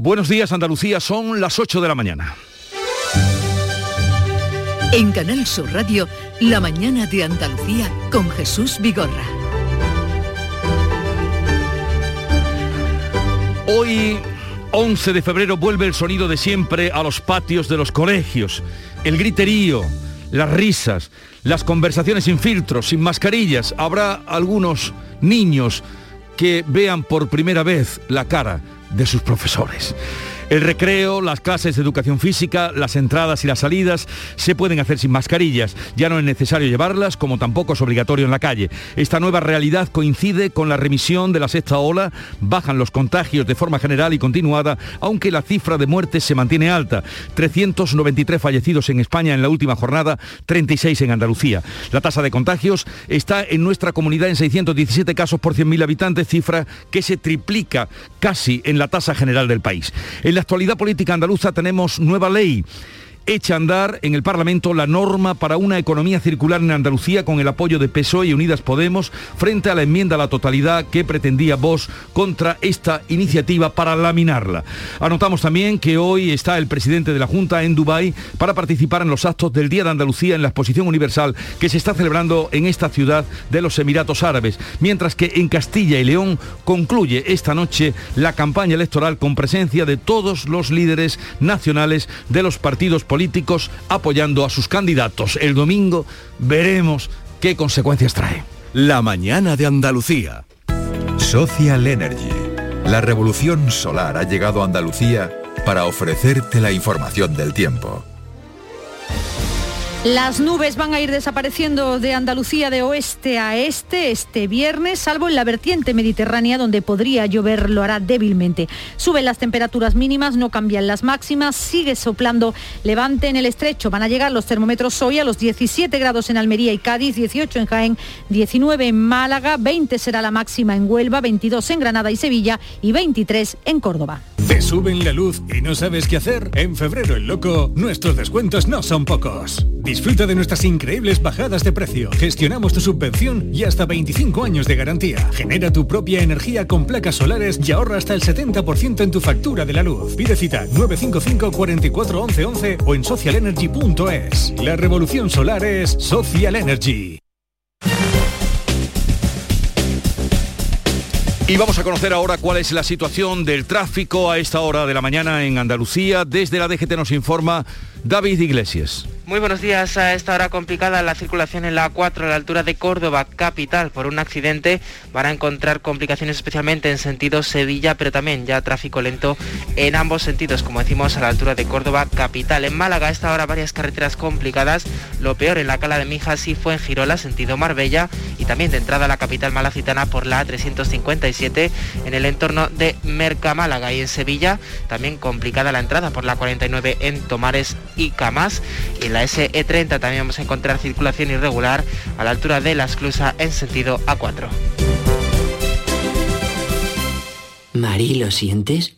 Buenos días Andalucía, son las 8 de la mañana. En Canal Sur Radio, La mañana de Andalucía con Jesús Vigorra. Hoy, 11 de febrero, vuelve el sonido de siempre a los patios de los colegios. El griterío, las risas, las conversaciones sin filtros, sin mascarillas. Habrá algunos niños que vean por primera vez la cara de sus profesores. El recreo, las clases de educación física, las entradas y las salidas se pueden hacer sin mascarillas. Ya no es necesario llevarlas, como tampoco es obligatorio en la calle. Esta nueva realidad coincide con la remisión de la sexta ola, bajan los contagios de forma general y continuada, aunque la cifra de muertes se mantiene alta. 393 fallecidos en España en la última jornada, 36 en Andalucía. La tasa de contagios está en nuestra comunidad en 617 casos por 100.000 habitantes, cifra que se triplica casi en la tasa general del país la actualidad política andaluza tenemos nueva ley echa a andar en el Parlamento la norma para una economía circular en Andalucía con el apoyo de PSOE y Unidas Podemos frente a la enmienda a la totalidad que pretendía Vox contra esta iniciativa para laminarla. Anotamos también que hoy está el presidente de la Junta en Dubái para participar en los actos del Día de Andalucía en la exposición universal que se está celebrando en esta ciudad de los Emiratos Árabes, mientras que en Castilla y León concluye esta noche la campaña electoral con presencia de todos los líderes nacionales de los partidos políticos políticos apoyando a sus candidatos. El domingo veremos qué consecuencias trae. La mañana de Andalucía. Social Energy. La revolución solar ha llegado a Andalucía para ofrecerte la información del tiempo. Las nubes van a ir desapareciendo de Andalucía de oeste a este este viernes, salvo en la vertiente mediterránea donde podría llover, lo hará débilmente. Suben las temperaturas mínimas, no cambian las máximas, sigue soplando levante en el estrecho. Van a llegar los termómetros hoy a los 17 grados en Almería y Cádiz, 18 en Jaén, 19 en Málaga, 20 será la máxima en Huelva, 22 en Granada y Sevilla y 23 en Córdoba. ¿Te suben la luz y no sabes qué hacer? En febrero el loco, nuestros descuentos no son pocos. Disfruta de nuestras increíbles bajadas de precio. Gestionamos tu subvención y hasta 25 años de garantía. Genera tu propia energía con placas solares y ahorra hasta el 70% en tu factura de la luz. Pide cita 955 44 11 11 o en socialenergy.es. La revolución solar es Social Energy. Y vamos a conocer ahora cuál es la situación del tráfico a esta hora de la mañana en Andalucía. Desde la DGT nos informa David Iglesias. Muy buenos días. A esta hora complicada la circulación en la A4 a la altura de Córdoba, capital, por un accidente. Van a encontrar complicaciones especialmente en sentido Sevilla, pero también ya tráfico lento en ambos sentidos, como decimos, a la altura de Córdoba, capital. En Málaga a esta hora varias carreteras complicadas. Lo peor en la Cala de Mijas y fue en Girola, sentido Marbella, y también de entrada a la capital malacitana por la A357 en el entorno de Merca Málaga. Y en Sevilla también complicada la entrada por la 49 en Tomares y Camas. Y la SE30 también vamos a encontrar circulación irregular a la altura de la esclusa en sentido A4. Mari, ¿lo sientes?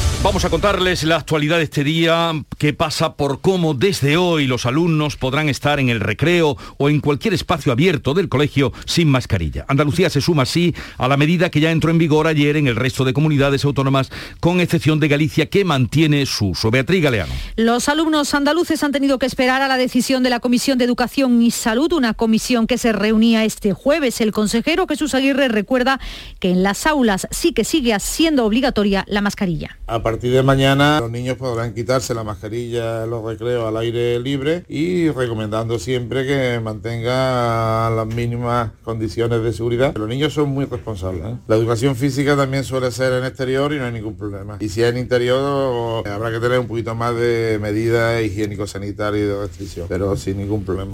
Vamos a contarles la actualidad de este día que pasa por cómo desde hoy los alumnos podrán estar en el recreo o en cualquier espacio abierto del colegio sin mascarilla. Andalucía se suma así a la medida que ya entró en vigor ayer en el resto de comunidades autónomas, con excepción de Galicia que mantiene su uso. Beatriz Galeano. Los alumnos andaluces han tenido que esperar a la decisión de la Comisión de Educación y Salud, una comisión que se reunía este jueves. El consejero Jesús Aguirre recuerda que en las aulas sí que sigue siendo obligatoria la mascarilla partir de mañana los niños podrán quitarse la mascarilla en los recreos al aire libre y recomendando siempre que mantenga las mínimas condiciones de seguridad. Los niños son muy responsables. ¿eh? La educación física también suele ser en exterior y no hay ningún problema. Y si es en interior habrá que tener un poquito más de medidas higiénico-sanitarias y de restricción, pero sin ningún problema.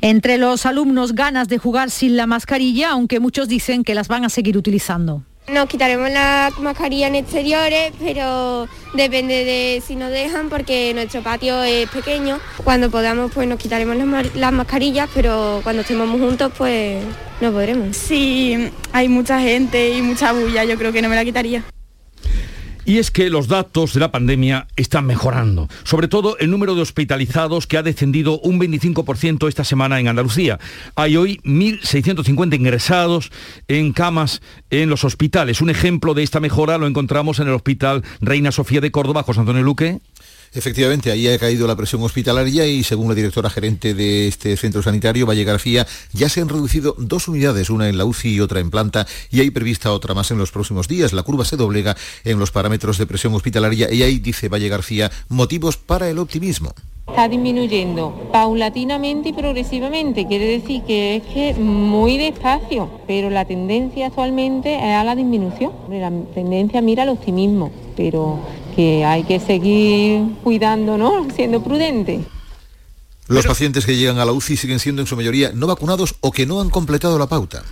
Entre los alumnos ganas de jugar sin la mascarilla, aunque muchos dicen que las van a seguir utilizando. Nos quitaremos la mascarilla en exteriores, pero depende de si nos dejan porque nuestro patio es pequeño. Cuando podamos pues nos quitaremos las, mascarillas, pero cuando estemos juntos pues no podremos. Si hay mucha gente y mucha bulla, yo creo que no me la quitaría. Y es que los datos de la pandemia están mejorando, sobre todo el número de hospitalizados que ha descendido un 25% esta semana en Andalucía. Hay hoy 1.650 ingresados en camas en los hospitales. Un ejemplo de esta mejora lo encontramos en el Hospital Reina Sofía de Córdoba. José Antonio Luque. Efectivamente, ahí ha caído la presión hospitalaria y según la directora gerente de este centro sanitario, Valle García, ya se han reducido dos unidades, una en la UCI y otra en planta, y hay prevista otra más en los próximos días. La curva se doblega en los parámetros de presión hospitalaria y ahí, dice Valle García, motivos para el optimismo. Está disminuyendo paulatinamente y progresivamente, quiere decir que es que muy despacio, pero la tendencia actualmente es a la disminución. La tendencia mira al optimismo, pero que hay que seguir cuidando, ¿no? Siendo prudente. Los pacientes que llegan a la UCI siguen siendo en su mayoría no vacunados o que no han completado la pauta.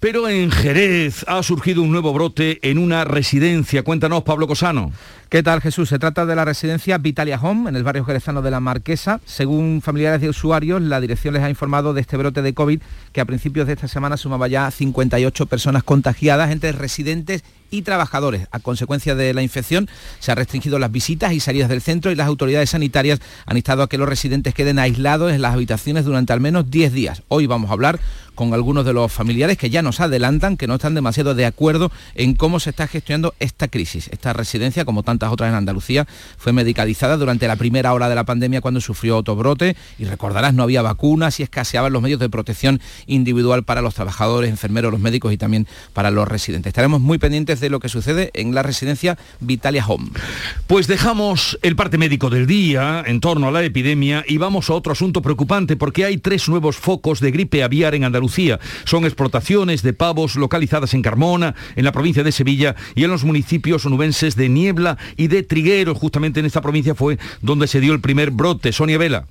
Pero en Jerez ha surgido un nuevo brote en una residencia. Cuéntanos, Pablo Cosano. ¿Qué tal Jesús? Se trata de la residencia Vitalia Home en el barrio jerezano de La Marquesa. Según familiares de usuarios, la dirección les ha informado de este brote de COVID que a principios de esta semana sumaba ya 58 personas contagiadas entre residentes y trabajadores. A consecuencia de la infección se han restringido las visitas y salidas del centro y las autoridades sanitarias han instado a que los residentes queden aislados en las habitaciones durante al menos 10 días. Hoy vamos a hablar con algunos de los familiares que ya nos adelantan que no están demasiado de acuerdo en cómo se está gestionando esta crisis. Esta residencia, como tantas otras en Andalucía, fue medicalizada durante la primera hora de la pandemia cuando sufrió otro brote y recordarás, no había vacunas y escaseaban los medios de protección individual para los trabajadores, enfermeros, los médicos y también para los residentes. Estaremos muy pendientes de lo que sucede en la residencia Vitalia Home. Pues dejamos el parte médico del día en torno a la epidemia y vamos a otro asunto preocupante porque hay tres nuevos focos de gripe aviar en Andalucía son explotaciones de pavos localizadas en Carmona, en la provincia de Sevilla y en los municipios onubenses de Niebla y de Triguero. Justamente en esta provincia fue donde se dio el primer brote. Sonia Vela.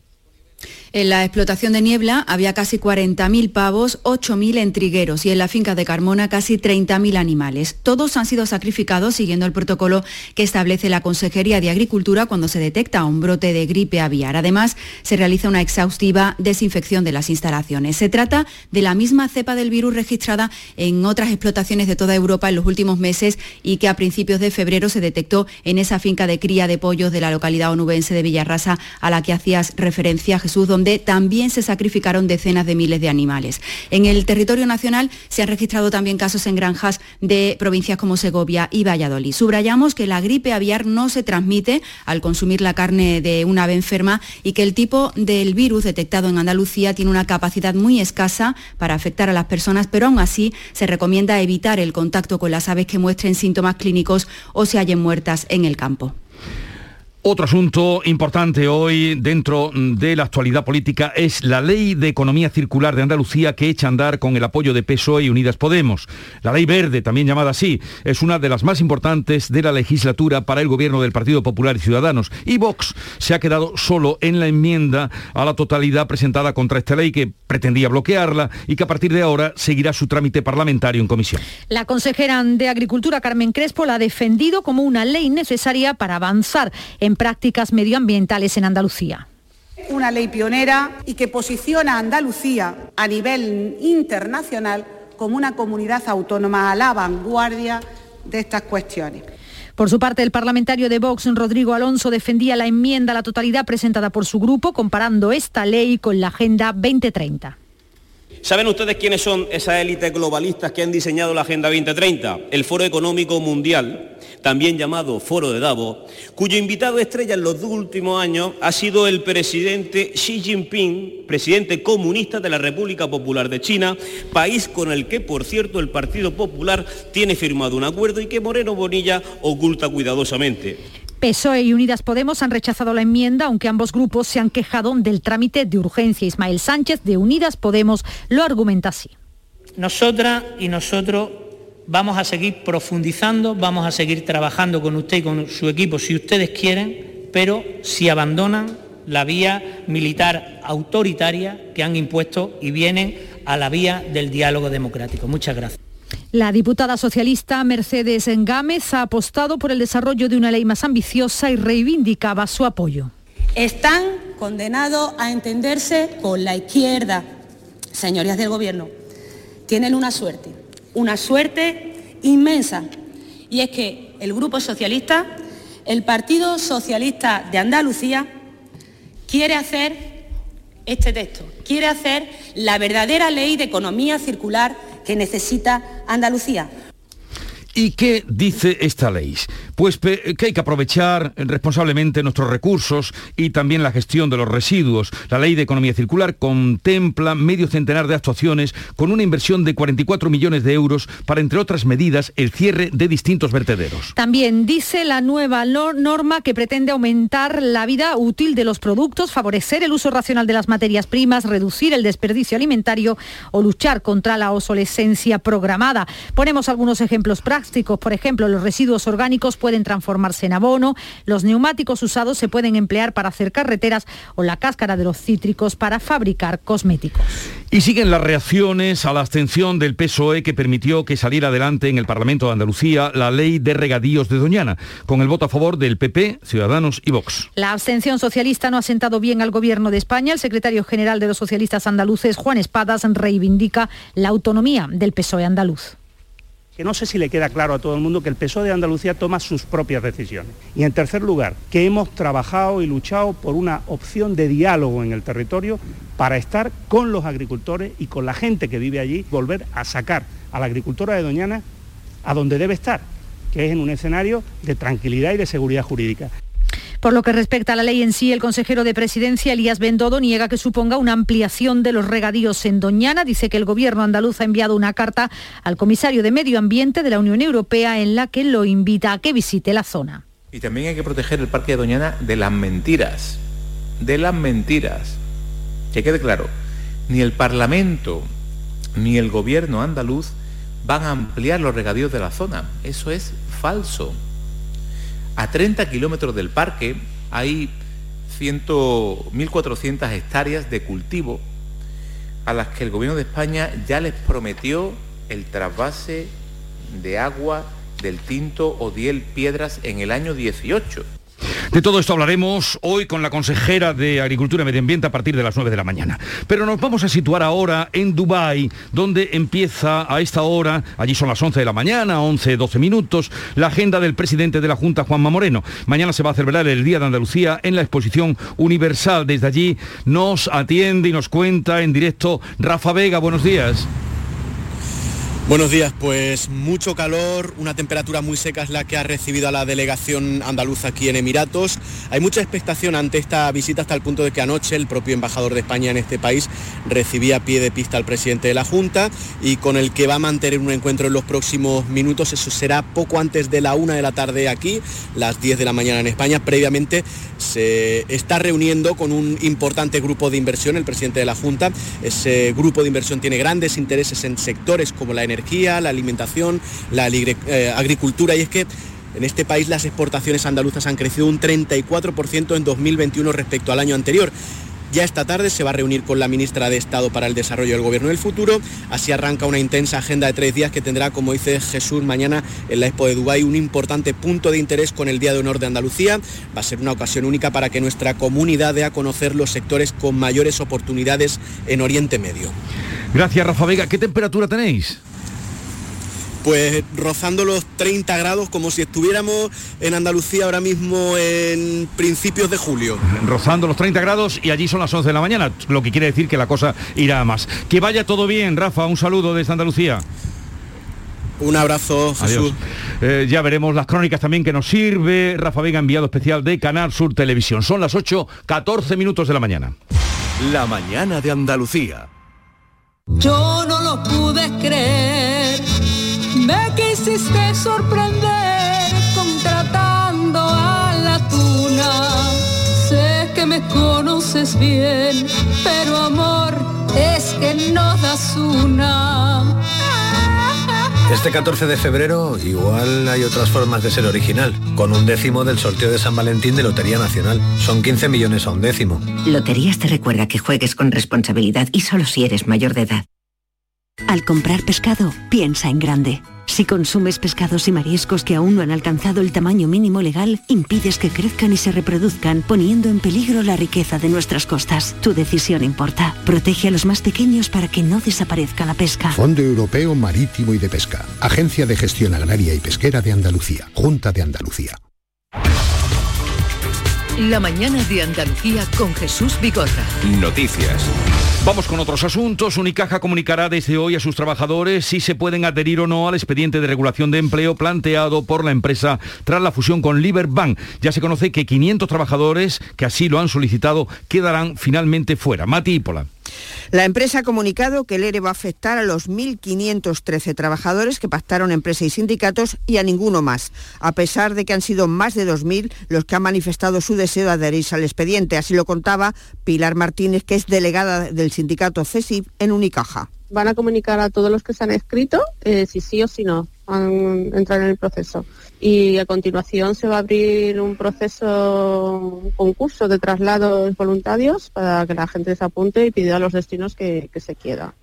En la explotación de Niebla había casi 40.000 pavos, 8.000 en trigueros y en la finca de Carmona casi 30.000 animales. Todos han sido sacrificados siguiendo el protocolo que establece la Consejería de Agricultura cuando se detecta un brote de gripe aviar. Además, se realiza una exhaustiva desinfección de las instalaciones. Se trata de la misma cepa del virus registrada en otras explotaciones de toda Europa en los últimos meses y que a principios de febrero se detectó en esa finca de cría de pollos de la localidad onubense de Villarrasa a la que hacías referencia, Jesús, donde también se sacrificaron decenas de miles de animales. En el territorio nacional se han registrado también casos en granjas de provincias como Segovia y Valladolid. Subrayamos que la gripe aviar no se transmite al consumir la carne de una ave enferma y que el tipo del virus detectado en Andalucía tiene una capacidad muy escasa para afectar a las personas, pero aún así se recomienda evitar el contacto con las aves que muestren síntomas clínicos o se hallen muertas en el campo. Otro asunto importante hoy dentro de la actualidad política es la Ley de Economía Circular de Andalucía que echa a andar con el apoyo de PSOE y Unidas Podemos. La Ley Verde, también llamada así, es una de las más importantes de la legislatura para el gobierno del Partido Popular y Ciudadanos. Y Vox se ha quedado solo en la enmienda a la totalidad presentada contra esta ley que pretendía bloquearla y que a partir de ahora seguirá su trámite parlamentario en comisión. La consejera de Agricultura, Carmen Crespo, la ha defendido como una ley necesaria para avanzar en prácticas medioambientales en Andalucía una ley pionera y que posiciona a Andalucía a nivel internacional como una comunidad autónoma a la vanguardia de estas cuestiones. Por su parte, el parlamentario de Vox, Rodrigo Alonso, defendía la enmienda a la totalidad presentada por su grupo, comparando esta ley con la Agenda 2030. ¿Saben ustedes quiénes son esas élites globalistas que han diseñado la Agenda 2030? El Foro Económico Mundial, también llamado Foro de Davos, cuyo invitado estrella en los dos últimos años ha sido el presidente Xi Jinping, presidente comunista de la República Popular de China, país con el que, por cierto, el Partido Popular tiene firmado un acuerdo y que Moreno Bonilla oculta cuidadosamente. PSOE y Unidas Podemos han rechazado la enmienda, aunque ambos grupos se han quejado del trámite de urgencia. Ismael Sánchez de Unidas Podemos lo argumenta así. Nosotras y nosotros vamos a seguir profundizando, vamos a seguir trabajando con usted y con su equipo si ustedes quieren, pero si abandonan la vía militar autoritaria que han impuesto y vienen a la vía del diálogo democrático. Muchas gracias. La diputada socialista Mercedes Gámez ha apostado por el desarrollo de una ley más ambiciosa y reivindicaba su apoyo. Están condenados a entenderse con la izquierda, señorías del Gobierno. Tienen una suerte, una suerte inmensa. Y es que el Grupo Socialista, el Partido Socialista de Andalucía, quiere hacer este texto, quiere hacer la verdadera ley de economía circular que necesita Andalucía. ¿Y qué dice esta ley? Pues que hay que aprovechar responsablemente nuestros recursos y también la gestión de los residuos. La ley de economía circular contempla medio centenar de actuaciones con una inversión de 44 millones de euros para, entre otras medidas, el cierre de distintos vertederos. También dice la nueva norma que pretende aumentar la vida útil de los productos, favorecer el uso racional de las materias primas, reducir el desperdicio alimentario o luchar contra la obsolescencia programada. Ponemos algunos ejemplos prácticos por ejemplo, los residuos orgánicos pueden transformarse en abono, los neumáticos usados se pueden emplear para hacer carreteras o la cáscara de los cítricos para fabricar cosméticos. Y siguen las reacciones a la abstención del PSOE que permitió que saliera adelante en el Parlamento de Andalucía la ley de regadíos de Doñana, con el voto a favor del PP, Ciudadanos y Vox. La abstención socialista no ha sentado bien al gobierno de España. El secretario general de los socialistas andaluces, Juan Espadas, reivindica la autonomía del PSOE andaluz que no sé si le queda claro a todo el mundo que el PSOE de Andalucía toma sus propias decisiones. Y en tercer lugar, que hemos trabajado y luchado por una opción de diálogo en el territorio para estar con los agricultores y con la gente que vive allí, volver a sacar a la agricultura de Doñana a donde debe estar, que es en un escenario de tranquilidad y de seguridad jurídica. Por lo que respecta a la ley en sí, el consejero de Presidencia, Elías Bendodo, niega que suponga una ampliación de los regadíos en Doñana. Dice que el gobierno andaluz ha enviado una carta al comisario de Medio Ambiente de la Unión Europea en la que lo invita a que visite la zona. Y también hay que proteger el Parque de Doñana de las mentiras. De las mentiras. Que quede claro, ni el Parlamento ni el gobierno andaluz van a ampliar los regadíos de la zona. Eso es falso. A 30 kilómetros del parque hay 1.400 hectáreas de cultivo a las que el gobierno de España ya les prometió el trasvase de agua del Tinto o Diel Piedras en el año 18. De todo esto hablaremos hoy con la consejera de Agricultura y Medio Ambiente a partir de las 9 de la mañana. Pero nos vamos a situar ahora en Dubái, donde empieza a esta hora, allí son las 11 de la mañana, 11, 12 minutos, la agenda del presidente de la Junta, Juanma Moreno. Mañana se va a celebrar el Día de Andalucía en la exposición universal. Desde allí nos atiende y nos cuenta en directo Rafa Vega. Buenos días. Buenos días, pues mucho calor, una temperatura muy seca es la que ha recibido a la delegación andaluza aquí en Emiratos. Hay mucha expectación ante esta visita hasta el punto de que anoche el propio embajador de España en este país recibía a pie de pista al presidente de la Junta y con el que va a mantener un encuentro en los próximos minutos. Eso será poco antes de la una de la tarde aquí, las 10 de la mañana en España. Previamente se está reuniendo con un importante grupo de inversión, el presidente de la Junta. Ese grupo de inversión tiene grandes intereses en sectores como la energía energía, la alimentación, la eh, agricultura y es que en este país las exportaciones andaluzas han crecido un 34% en 2021 respecto al año anterior. Ya esta tarde se va a reunir con la ministra de Estado para el Desarrollo del Gobierno del Futuro. Así arranca una intensa agenda de tres días que tendrá, como dice Jesús, mañana en la Expo de Dubái un importante punto de interés con el Día de Honor de Andalucía. Va a ser una ocasión única para que nuestra comunidad dé a conocer los sectores con mayores oportunidades en Oriente Medio. Gracias, Rafa Vega. ¿Qué temperatura tenéis? Pues rozando los 30 grados como si estuviéramos en Andalucía ahora mismo en principios de julio. Rozando los 30 grados y allí son las 11 de la mañana, lo que quiere decir que la cosa irá a más. Que vaya todo bien, Rafa, un saludo desde Andalucía. Un abrazo, Jesús. Eh, ya veremos las crónicas también que nos sirve Rafa Vega, enviado especial de Canal Sur Televisión. Son las 8, 14 minutos de la mañana. La mañana de Andalucía. Yo no lo pude creer quisiste sorprender contratando a la conoces bien, pero amor es que no das una. Este 14 de febrero igual hay otras formas de ser original, con un décimo del sorteo de San Valentín de Lotería Nacional. Son 15 millones a un décimo. Loterías te recuerda que juegues con responsabilidad y solo si eres mayor de edad. Al comprar pescado, piensa en grande. Si consumes pescados y mariscos que aún no han alcanzado el tamaño mínimo legal, impides que crezcan y se reproduzcan, poniendo en peligro la riqueza de nuestras costas. Tu decisión importa. Protege a los más pequeños para que no desaparezca la pesca. Fondo Europeo Marítimo y de Pesca. Agencia de Gestión Agraria y Pesquera de Andalucía. Junta de Andalucía. La mañana de Andalucía con Jesús Vigorra. Noticias. Vamos con otros asuntos. Unicaja comunicará desde hoy a sus trabajadores si se pueden adherir o no al expediente de regulación de empleo planteado por la empresa tras la fusión con Liberbank. Ya se conoce que 500 trabajadores que así lo han solicitado quedarán finalmente fuera. Mati Ípola. La empresa ha comunicado que el ERE va a afectar a los 1.513 trabajadores que pactaron empresa y sindicatos y a ninguno más, a pesar de que han sido más de 2.000 los que han manifestado su deseo de adherirse al expediente. Así lo contaba Pilar Martínez, que es delegada del sindicato CESIF en Unicaja. Van a comunicar a todos los que se han escrito eh, si sí o si no han entrar en el proceso. Y a continuación se va a abrir un proceso, un concurso de traslados voluntarios para que la gente se apunte y pida los destinos que, que se quiera.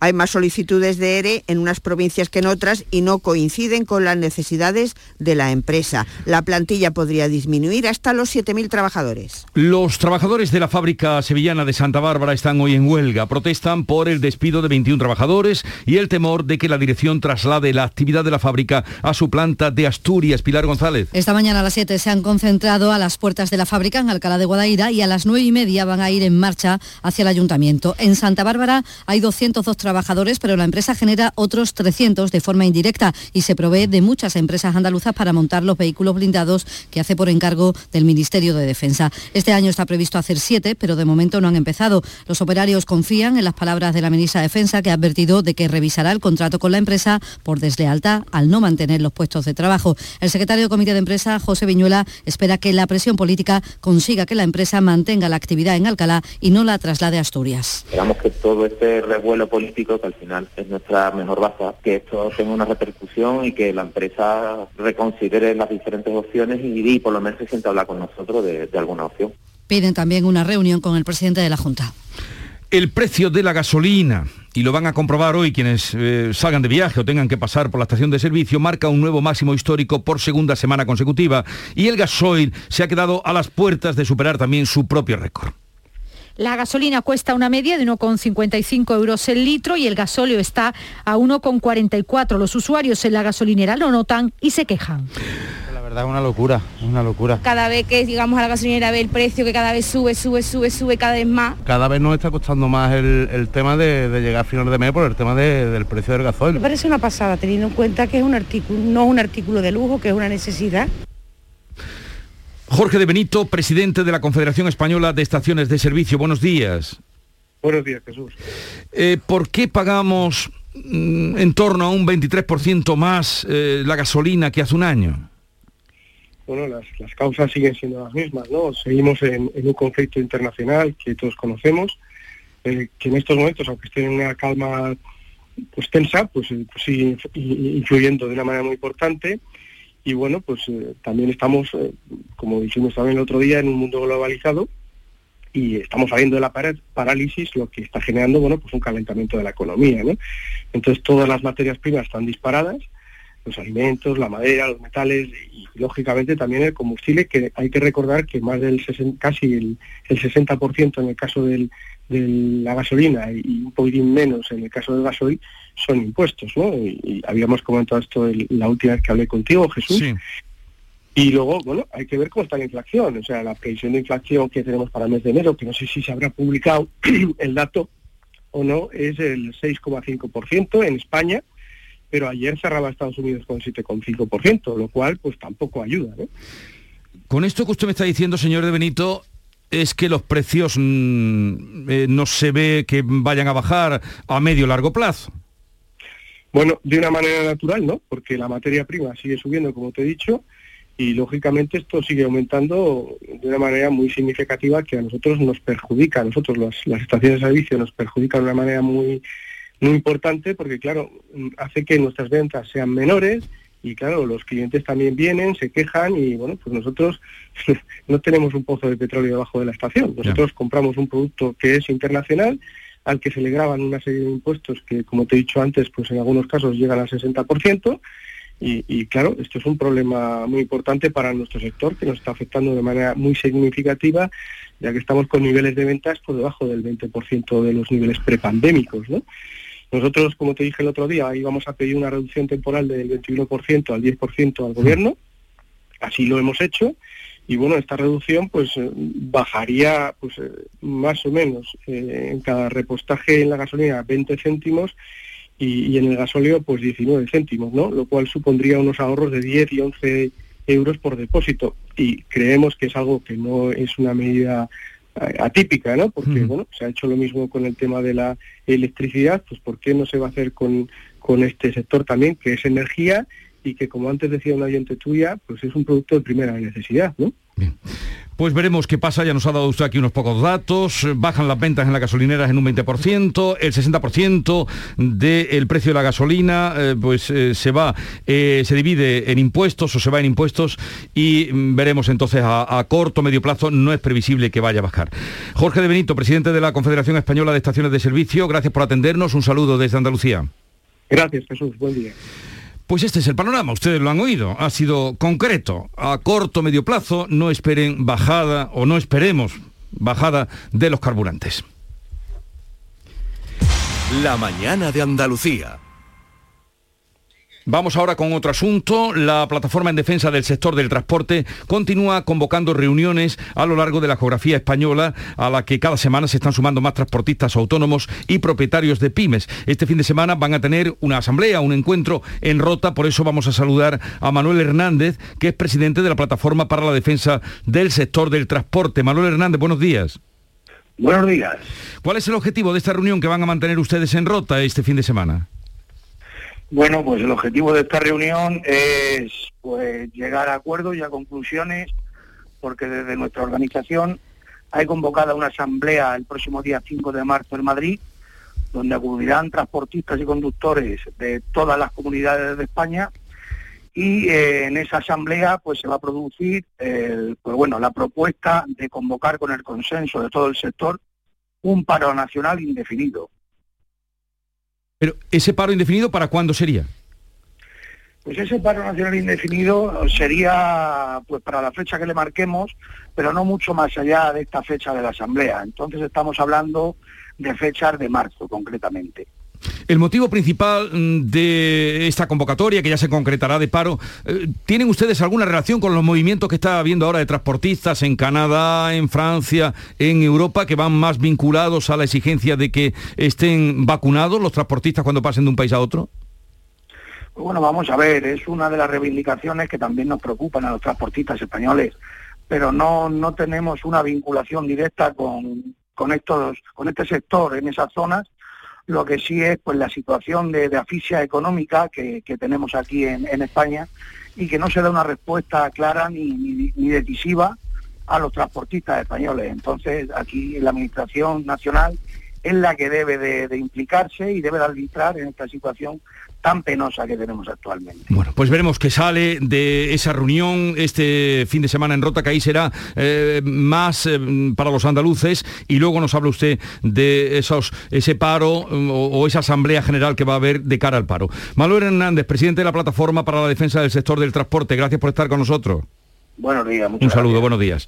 Hay más solicitudes de ERE en unas provincias que en otras y no coinciden con las necesidades de la empresa. La plantilla podría disminuir hasta los 7.000 trabajadores. Los trabajadores de la fábrica sevillana de Santa Bárbara están hoy en huelga. Protestan por el despido de 21 trabajadores y el temor de que la dirección traslade la actividad de la fábrica a su planta de Asturias. Pilar González. Esta mañana a las 7 se han concentrado a las puertas de la fábrica en Alcalá de Guadaira y a las 9 y media van a ir en marcha hacia el ayuntamiento. En Santa Bárbara hay 202 trabajadores, pero la empresa genera otros 300 de forma indirecta y se provee de muchas empresas andaluzas para montar los vehículos blindados que hace por encargo del Ministerio de Defensa. Este año está previsto hacer siete, pero de momento no han empezado. Los operarios confían en las palabras de la ministra de Defensa, que ha advertido de que revisará el contrato con la empresa por deslealtad al no mantener los puestos de trabajo. El secretario del Comité de Empresa, José Viñuela, espera que la presión política consiga que la empresa mantenga la actividad en Alcalá y no la traslade a Asturias. Esperamos que todo este revuelo político, que al final es nuestra mejor base, que esto tenga una repercusión y que la empresa reconsidere las diferentes opciones y, y por lo menos se sienta a hablar con nosotros de, de alguna opción. Piden también una reunión con el presidente de la Junta. El precio de la gasolina, y lo van a comprobar hoy quienes eh, salgan de viaje o tengan que pasar por la estación de servicio, marca un nuevo máximo histórico por segunda semana consecutiva y el gasoil se ha quedado a las puertas de superar también su propio récord. La gasolina cuesta una media de 1,55 euros el litro y el gasóleo está a 1,44. Los usuarios en la gasolinera lo notan y se quejan. La verdad es una locura, es una locura. Cada vez que llegamos a la gasolinera ve el precio que cada vez sube, sube, sube, sube cada vez más. Cada vez nos está costando más el, el tema de, de, llegar a final de mes por el tema de, del precio del gasoil. Me parece una pasada, teniendo en cuenta que es un artículo, no es un artículo de lujo, que es una necesidad. Jorge de Benito, presidente de la Confederación Española de Estaciones de Servicio. Buenos días. Buenos días, Jesús. Eh, ¿Por qué pagamos mm, en torno a un 23% más eh, la gasolina que hace un año? Bueno, las, las, causas siguen siendo las mismas, ¿no? Seguimos en, en un conflicto internacional que todos conocemos, eh, que en estos momentos, aunque esté en una calma pues tensa, pues, pues sigue influyendo de una manera muy importante y bueno, pues eh, también estamos, eh, como dijimos también el otro día, en un mundo globalizado y estamos saliendo de la parálisis, lo que está generando, bueno, pues un calentamiento de la economía, ¿no? Entonces todas las materias primas están disparadas, los alimentos, la madera, los metales y, lógicamente también el combustible, que hay que recordar que más del 60, casi el, el 60% en el caso del, de la gasolina y un poquitín menos en el caso del gasoil son impuestos, ¿no? Y, y habíamos comentado esto el, la última vez que hablé contigo, Jesús. Sí. Y luego, bueno, hay que ver cómo está la inflación, o sea, la previsión de inflación que tenemos para el mes de enero, que no sé si se habrá publicado el dato o no, es el 6,5% en España, pero ayer cerraba Estados Unidos con 7,5%, lo cual pues tampoco ayuda, ¿no? Con esto que usted me está diciendo, señor de Benito, es que los precios mmm, eh, no se ve que vayan a bajar a medio largo plazo. Bueno, de una manera natural, ¿no? Porque la materia prima sigue subiendo, como te he dicho, y lógicamente esto sigue aumentando de una manera muy significativa que a nosotros nos perjudica, a nosotros las, estaciones de servicio nos perjudica de una manera muy, muy importante porque claro, hace que nuestras ventas sean menores y claro, los clientes también vienen, se quejan y bueno, pues nosotros no tenemos un pozo de petróleo debajo de la estación. Nosotros compramos un producto que es internacional, al que se le graban una serie de impuestos que, como te he dicho antes, pues en algunos casos llegan al 60%. Y, y claro, esto es un problema muy importante para nuestro sector que nos está afectando de manera muy significativa, ya que estamos con niveles de ventas por debajo del 20% de los niveles prepandémicos, ¿no? Nosotros, como te dije el otro día, íbamos a pedir una reducción temporal del 21% al 10% al gobierno, así lo hemos hecho, y bueno, esta reducción pues eh, bajaría pues eh, más o menos eh, en cada repostaje en la gasolina 20 céntimos y, en el gasóleo pues 19 céntimos, ¿no? Lo cual supondría unos ahorros de 10 y 11 euros por depósito. Y creemos que es algo que no es una medida atípica, ¿no? Porque, bueno, se ha hecho lo mismo con el tema de la electricidad, pues ¿por qué no se va a hacer con, con este sector también, que es energía y que, como antes decía una oyente tuya, pues es un producto de primera necesidad, ¿no? Pues veremos qué pasa, ya nos ha dado usted aquí unos pocos datos, bajan las ventas en las gasolineras en un 20%, el 60% del precio de la gasolina eh, pues eh, se va, eh, se divide en impuestos o se va en impuestos y mm, veremos entonces a, a, corto, medio plazo, no es previsible que vaya a bajar. Jorge de Benito, presidente de la Confederación Española de Estaciones de Servicio, gracias por atendernos, un saludo desde Andalucía. Gracias Jesús, buen día. Pues este es el panorama, ustedes lo han oído, ha sido concreto. A corto, medio plazo, no esperen bajada o no esperemos bajada de los carburantes. La mañana de Andalucía. Vamos ahora con otro asunto. La plataforma en defensa del sector del transporte continúa convocando reuniones a lo largo de la geografía española a la que cada semana se están sumando más transportistas autónomos y propietarios de pymes. Este fin de semana van a tener una asamblea, un encuentro en Rota, por eso vamos a saludar a Manuel Hernández, que es presidente de la plataforma para la defensa del sector del transporte. Manuel Hernández, buenos días. Buenos días. ¿Cuál es el objetivo de esta reunión que van a mantener ustedes en Rota este fin de semana? Bueno, pues el objetivo de esta reunión es pues llegar a acuerdos y a conclusiones, porque desde nuestra organización hay convocada una asamblea el próximo día 5 de marzo en Madrid, donde acudirán transportistas y conductores de todas las comunidades de España y eh, en esa asamblea pues se va a producir pues bueno la propuesta de convocar con el consenso de todo el sector un paro nacional indefinido pero ese paro indefinido, ¿para cuándo sería? Pues ese paro nacional indefinido sería pues para la fecha que le marquemos, pero no mucho más allá de esta fecha de la Asamblea. Entonces estamos hablando de fechas de marzo concretamente. El motivo principal mm, de esta convocatoria, que ya se concretará de paro, eh, ¿tienen ustedes alguna relación con los movimientos que está habiendo ahora de transportistas en Canadá, en Francia, en Europa, que van más vinculados a la exigencia de que estén vacunados los transportistas cuando pasen de un país a otro? Pues bueno, vamos a ver, es una de las reivindicaciones que también nos preocupan a los transportistas españoles, pero no, no tenemos una vinculación directa con, con, estos, con este sector en esas zonas lo que sí es pues la situación de, de asfixia económica que, tenemos aquí en, España y que no se da una respuesta clara ni, decisiva a los transportistas españoles. Entonces, aquí la Administración Nacional es la que debe de, implicarse y debe de arbitrar en esta situación tan penosa que tenemos actualmente. Bueno, pues veremos qué sale de esa reunión este fin de semana en Rota, que ahí será eh, más eh, para los andaluces, y luego nos habla usted de esos, ese paro mm, o, esa asamblea general que va a haber de cara al paro. Manuel Hernández, presidente de la Plataforma para la Defensa del Sector del Transporte, gracias por estar con nosotros. Buenos días, Un saludo, buenos días.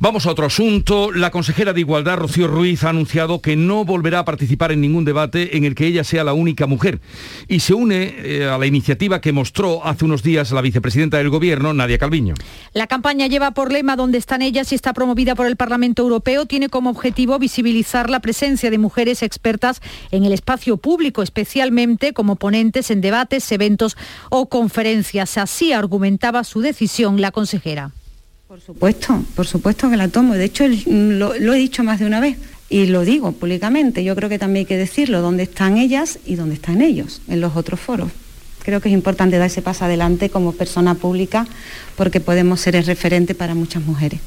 Vamos a otro asunto. La consejera de Igualdad, Rocío Ruiz, ha anunciado que no volverá a participar en ningún debate en el que ella sea la única mujer. Y se une eh, a la iniciativa que mostró hace unos días la vicepresidenta del Gobierno, Nadia Calviño. La campaña lleva por lema Donde están ellas y está promovida por el Parlamento Europeo. Tiene como objetivo visibilizar la presencia de mujeres expertas en el espacio público, especialmente como ponentes en debates, eventos o conferencias. Así argumentaba su decisión la consejera. Por supuesto, por supuesto que la tomo. De hecho, lo, he dicho más de una vez y lo digo públicamente. Yo creo que también hay que decirlo, dónde están ellas y dónde están ellos, en los otros foros Creo que es importante dar ese paso adelante como persona pública porque podemos ser el referente para muchas mujeres.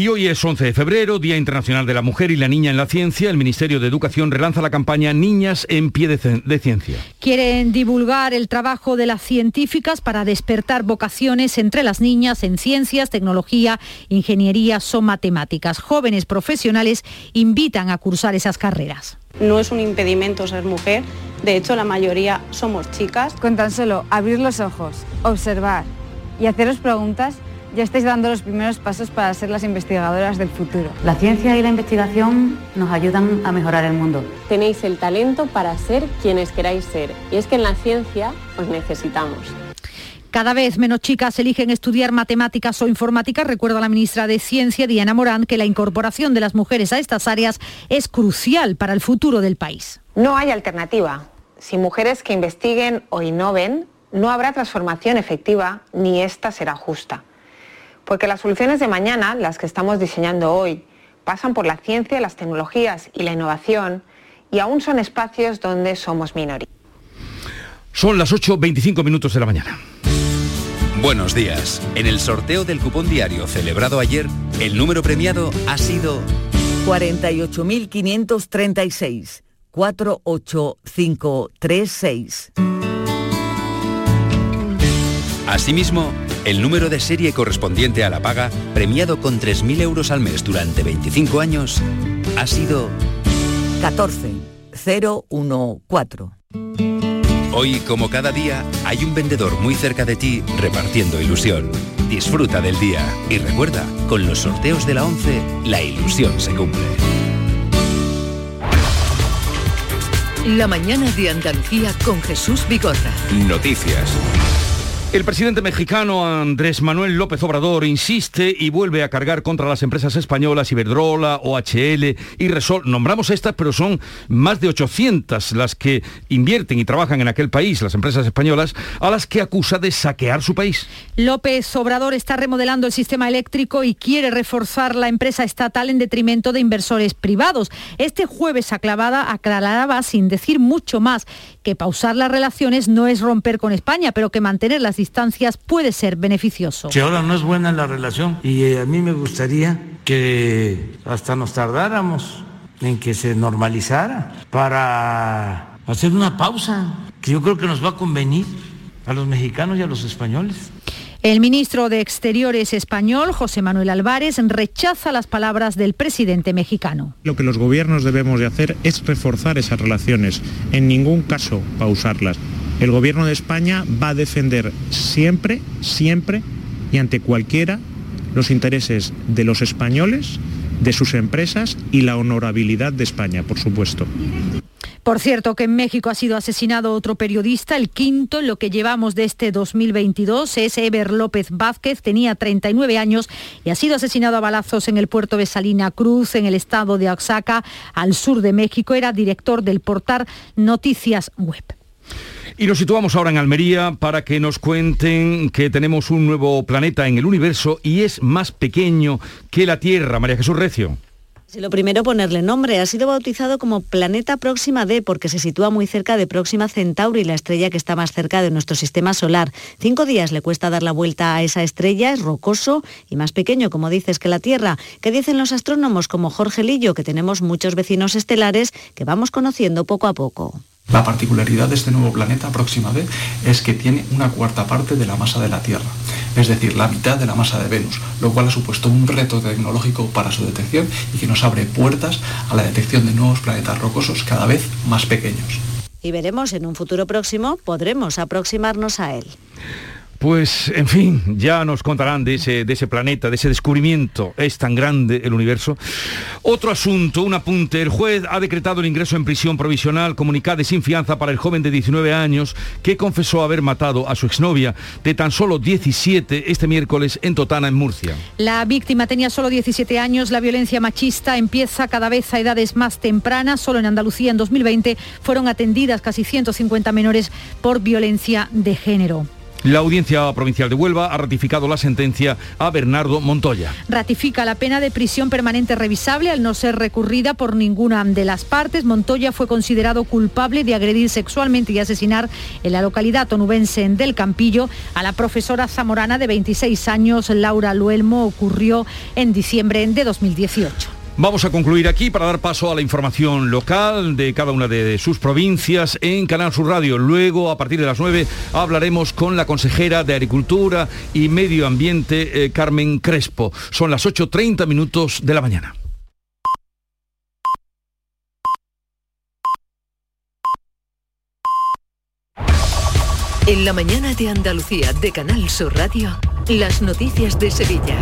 Y hoy es 11 de febrero, Día Internacional de la Mujer y la Niña en la Ciencia. El Ministerio de Educación relanza la campaña Niñas en pie de, de, ciencia. Quieren divulgar el trabajo de las científicas para despertar vocaciones entre las niñas en ciencias, tecnología, ingeniería o matemáticas. Jóvenes profesionales invitan a cursar esas carreras. No es un impedimento ser mujer, de hecho la mayoría somos chicas. Con tan solo abrir los ojos, observar y haceros preguntas, ya estáis dando los primeros pasos para ser las investigadoras del futuro. La ciencia y la investigación nos ayudan a mejorar el mundo. Tenéis el talento para ser quienes queráis ser y es que en la ciencia os necesitamos. Cada vez menos chicas eligen estudiar matemáticas o informática. Recuerda la ministra de Ciencia, Diana Morán, que la incorporación de las mujeres a estas áreas es crucial para el futuro del país. No hay alternativa. Sin mujeres que investiguen o innoven, no habrá transformación efectiva ni esta será justa. Porque las soluciones de mañana, las que estamos diseñando hoy, pasan por la ciencia, las tecnologías y la innovación y aún son espacios donde somos minoría. Son las 8.25 minutos de la mañana. Buenos días. En el sorteo del cupón diario celebrado ayer, el número premiado ha sido 48.536. 48536. Asimismo, el número de serie correspondiente a la paga, premiado con 3.000 euros al mes durante 25 años, ha sido 14014. Hoy, como cada día, hay un vendedor muy cerca de ti repartiendo ilusión. Disfruta del día y recuerda, con los sorteos de la 11, la ilusión se cumple. La mañana de Andalucía con Jesús Vigorra. Noticias. El presidente mexicano Andrés Manuel López Obrador insiste y vuelve a cargar contra las empresas españolas Iberdrola, OHL y Resol. Nombramos estas, pero son más de 800 las que invierten y trabajan en aquel país, las empresas españolas, a las que acusa de saquear su país. López Obrador está remodelando el sistema eléctrico y quiere reforzar la empresa estatal en detrimento de inversores privados. Este jueves aclavada aclaraba sin decir mucho más que pausar las relaciones no es romper con España, pero que mantener las distancias puede ser beneficioso. Si ahora no es buena la relación y eh, a mí me gustaría que hasta nos tardáramos en que se normalizara para hacer una pausa, que yo creo que nos va a convenir a los mexicanos y a los españoles. El ministro de Exteriores español, José Manuel Álvarez, rechaza las palabras del presidente mexicano. Lo que los gobiernos debemos de hacer es reforzar esas relaciones, en ningún caso pausarlas. El gobierno de España va a defender siempre, siempre y ante cualquiera los intereses de los españoles, de sus empresas y la honorabilidad de España, por supuesto. Por cierto, que en México ha sido asesinado otro periodista, el quinto en lo que llevamos de este 2022, es Eber López Vázquez, tenía 39 años y ha sido asesinado a balazos en el puerto de Salina Cruz, en el estado de Oaxaca, al sur de México. Era director del portal Noticias Web. Y nos situamos ahora en Almería para que nos cuenten que tenemos un nuevo planeta en el universo y es más pequeño que la Tierra. María Jesús Recio. Lo primero, ponerle nombre. Ha sido bautizado como Planeta Próxima D porque se sitúa muy cerca de Próxima Centauri, la estrella que está más cerca de nuestro sistema solar. Cinco días le cuesta dar la vuelta a esa estrella, es rocoso y más pequeño, como dices, que la Tierra. ¿Qué dicen los astrónomos como Jorge Lillo, que tenemos muchos vecinos estelares que vamos conociendo poco a poco? La particularidad de este nuevo planeta Próxima B es que tiene una cuarta parte de la masa de la Tierra, es decir, la mitad de la masa de Venus, lo cual ha supuesto un reto tecnológico para su detección y que nos abre puertas a la detección de nuevos planetas rocosos cada vez más pequeños. Y veremos en un futuro próximo, podremos aproximarnos a él. Pues, en fin, ya nos contarán de ese, de ese planeta, de ese descubrimiento. Es tan grande el universo. Otro asunto, un apunte. El juez ha decretado el ingreso en prisión provisional comunicada y sin fianza para el joven de 19 años que confesó haber matado a su exnovia de tan solo 17 este miércoles en Totana, en Murcia. La víctima tenía solo 17 años. La violencia machista empieza cada vez a edades más tempranas. Solo en Andalucía en 2020 fueron atendidas casi 150 menores por violencia de género. La Audiencia Provincial de Huelva ha ratificado la sentencia a Bernardo Montoya. Ratifica la pena de prisión permanente revisable al no ser recurrida por ninguna de las partes. Montoya fue considerado culpable de agredir sexualmente y asesinar en la localidad onubense del Campillo a la profesora zamorana de 26 años, Laura Luelmo. Ocurrió en diciembre de 2018. Vamos a concluir aquí para dar paso a la información local de cada una de sus provincias en Canal Sur Radio. Luego, a partir de las 9, hablaremos con la consejera de Agricultura y Medio Ambiente, eh, Carmen Crespo. Son las 8.30 minutos de la mañana. En la mañana de Andalucía de Canal Sur Radio, las noticias de Sevilla.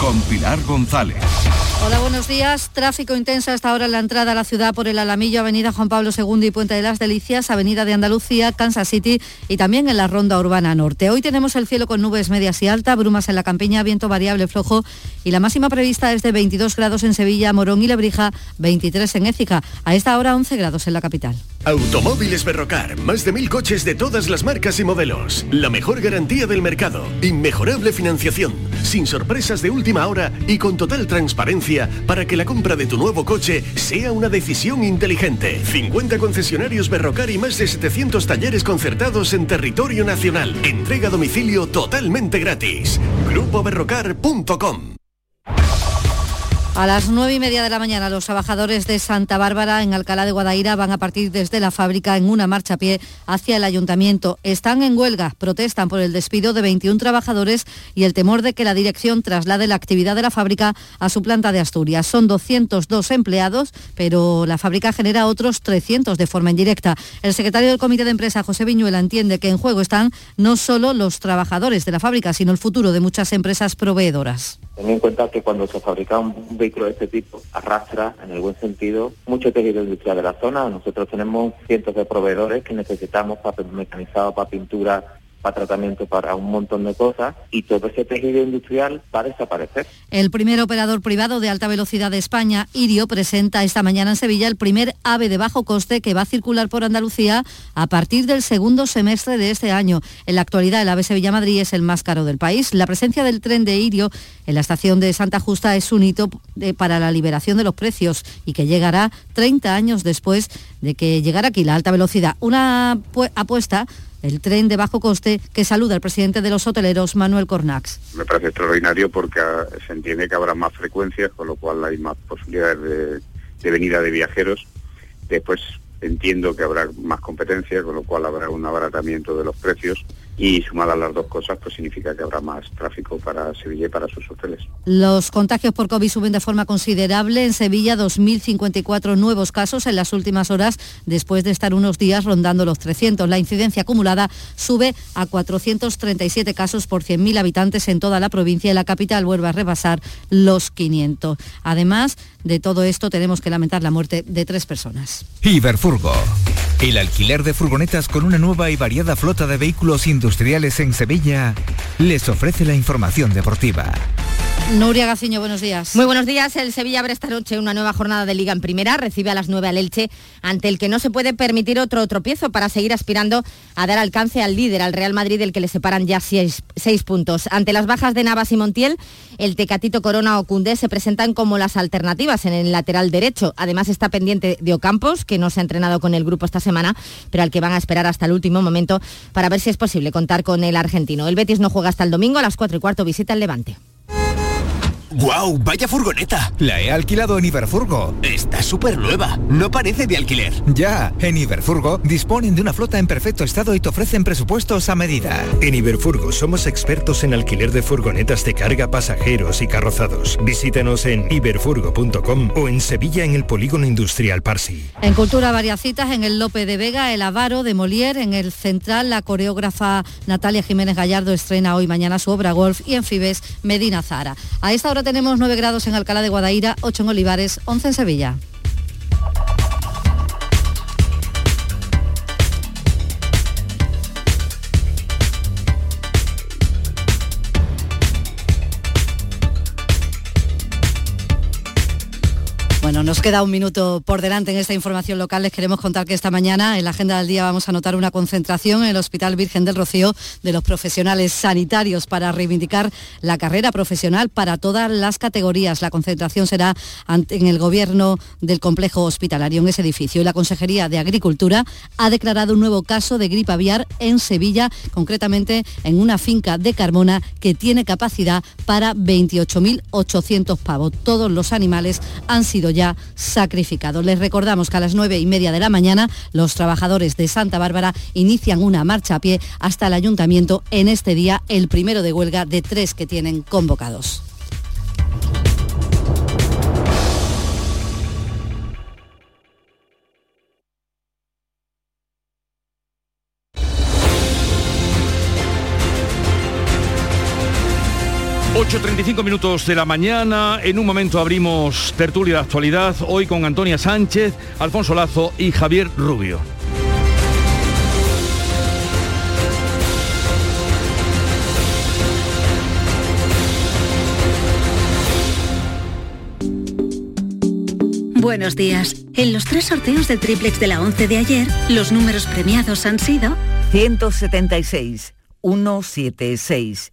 Con Pilar González. Hola, buenos días. Tráfico intenso hasta ahora en la entrada a la ciudad por el Alamillo, Avenida Juan Pablo II y Puente de las Delicias, Avenida de Andalucía, Kansas City y también en la Ronda Urbana Norte. Hoy tenemos el cielo con nubes medias y altas, brumas en la campiña, viento variable flojo y la máxima prevista es de 22 grados en Sevilla, Morón y Lebrija, 23 en Écija. A esta hora 11 grados en la capital. Automóviles Berrocar, más de mil coches de todas las marcas y modelos. La mejor garantía del mercado, inmejorable financiación, sin sorpresas de última hora y con total transparencia para que la compra de tu nuevo coche sea una decisión inteligente. 50 concesionarios Berrocar y más de 700 talleres concertados en territorio nacional. Entrega domicilio totalmente gratis. GrupoBerrocar.com A las nueve y media de la mañana, los trabajadores de Santa Bárbara en Alcalá de Guadaira van a partir desde la fábrica en una marcha a pie hacia el ayuntamiento. Están en huelga, protestan por el despido de 21 trabajadores y el temor de que la dirección traslade la actividad de la fábrica a su planta de Asturias. Son 202 empleados, pero la fábrica genera otros 300 de forma indirecta. El secretario del Comité de Empresa, José Viñuela, entiende que en juego están no solo los trabajadores de la fábrica, sino el futuro de muchas empresas proveedoras. Ten en cuenta que cuando se fabrica un vehículo de este tipo, arrastra, en el buen sentido, mucho tejido industrial de la zona. Nosotros tenemos cientos de proveedores que necesitamos para mecanizado, para pintura, para tratamiento, para un montón de cosas, y todo ese tejido industrial va a desaparecer. El primer operador privado de alta velocidad de España, Irio, presenta esta mañana en Sevilla el primer AVE de bajo coste que va a circular por Andalucía a partir del segundo semestre de este año. En la actualidad, el AVE Sevilla-Madrid es el más caro del país. La presencia del tren de Irio en la estación de Santa Justa es un hito de- para la liberación de los precios y que llegará 30 años después de que llegara aquí la alta velocidad. Una pu- apuesta el tren de bajo coste que saluda el presidente de los hoteleros, Manuel Cornax. Me parece extraordinario porque ah, se entiende que habrá más frecuencias, con lo cual hay más posibilidades de, de venida de viajeros. Después entiendo que habrá más competencia, con lo cual habrá un abaratamiento de los precios y sumadas las dos cosas, pues significa que habrá más tráfico para Sevilla y para sus hoteles. Los contagios por COVID suben de forma considerable. En Sevilla, 2.054 nuevos casos en las últimas horas, después de estar unos días rondando los 300. La incidencia acumulada sube a 437 casos por 100.000 habitantes en toda la provincia y la capital vuelve a rebasar los 500. Además de todo esto, tenemos que lamentar la muerte de tres personas. Iberfurgo. El alquiler de furgonetas con una nueva y variada flota de vehículos industriales en Sevilla les ofrece la información deportiva. Nuria Gaciño, buenos días. Muy buenos días. El Sevilla abre esta noche una nueva jornada de Liga en Primera. Recibe a las 9 al Elche, ante el que no se puede permitir otro tropiezo para seguir aspirando a dar alcance al líder, al Real Madrid, del que le separan ya seis, puntos. Ante las bajas de Navas y Montiel, el Tecatito Corona o Cundé se presentan como las alternativas en el lateral derecho. Además está pendiente de Ocampos, que no se ha entrenado con el grupo esta semana, pero al que van a esperar hasta el último momento para ver si es posible contar con el argentino. El Betis no juega hasta el domingo a las 4 y cuarto visita el Levante. ¡Guau! ¡Vaya furgoneta! La he alquilado en Iberfurgo. Está súper nueva. No parece de alquiler. Ya, en Iberfurgo disponen de una flota en perfecto estado y te ofrecen presupuestos a medida. En Iberfurgo somos expertos en alquiler de furgonetas de carga, pasajeros y carrozados. Visítanos en iberfurgo.com o en Sevilla en el Polígono Industrial Parsi. En Cultura varias citas, en el Lope de Vega, el Avaro de Molière, en el Central la coreógrafa Natalia Jiménez Gallardo estrena hoy mañana su obra Golf y en Fibes Medina Zara. A esta hora tenemos 9 grados en Alcalá de Guadaira, 8 en Olivares, 11 en Sevilla. Nos queda un minuto por delante en esta información local. Les queremos contar que esta mañana en la agenda del día vamos a notar una concentración en el Hospital Virgen del Rocío de los profesionales sanitarios para reivindicar la carrera profesional para todas las categorías. La concentración será en el gobierno del complejo hospitalario en ese edificio. Y la Consejería de Agricultura ha declarado un nuevo caso de gripe aviar en Sevilla, concretamente en una finca de Carmona que tiene capacidad para 28.800 pavos. Todos los animales han sido ya sacrificados. Les recordamos que a las nueve y media de la mañana los trabajadores de Santa Bárbara inician una marcha a pie hasta el ayuntamiento en este día, el primero de huelga de tres que tienen convocados. 8.35 minutos de la mañana. En un momento abrimos tertulia de actualidad. Hoy con Antonia Sánchez, Alfonso Lazo y Javier Rubio. Buenos días. En los tres sorteos del triplex de la 11 de ayer, los números premiados han sido 176, 176.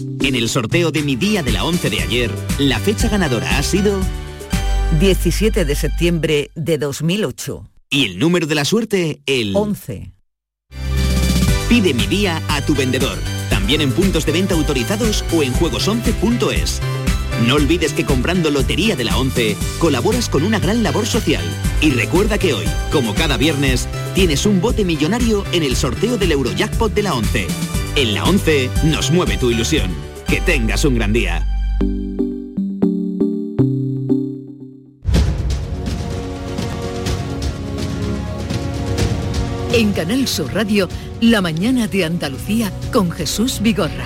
En el sorteo de mi día de la 11 de ayer, la fecha ganadora ha sido 17 de septiembre de 2008. Y el número de la suerte, el 11. Pide mi día a tu vendedor, también en puntos de venta autorizados o en juegos11.es. No olvides que comprando Lotería de la 11 colaboras con una gran labor social. Y recuerda que hoy, como cada viernes, tienes un bote millonario en el sorteo del Eurojackpot de la 11. En la 11 nos mueve tu ilusión. Que tengas un gran día. En Canal Sur Radio, La mañana de Andalucía con Jesús Vigorra.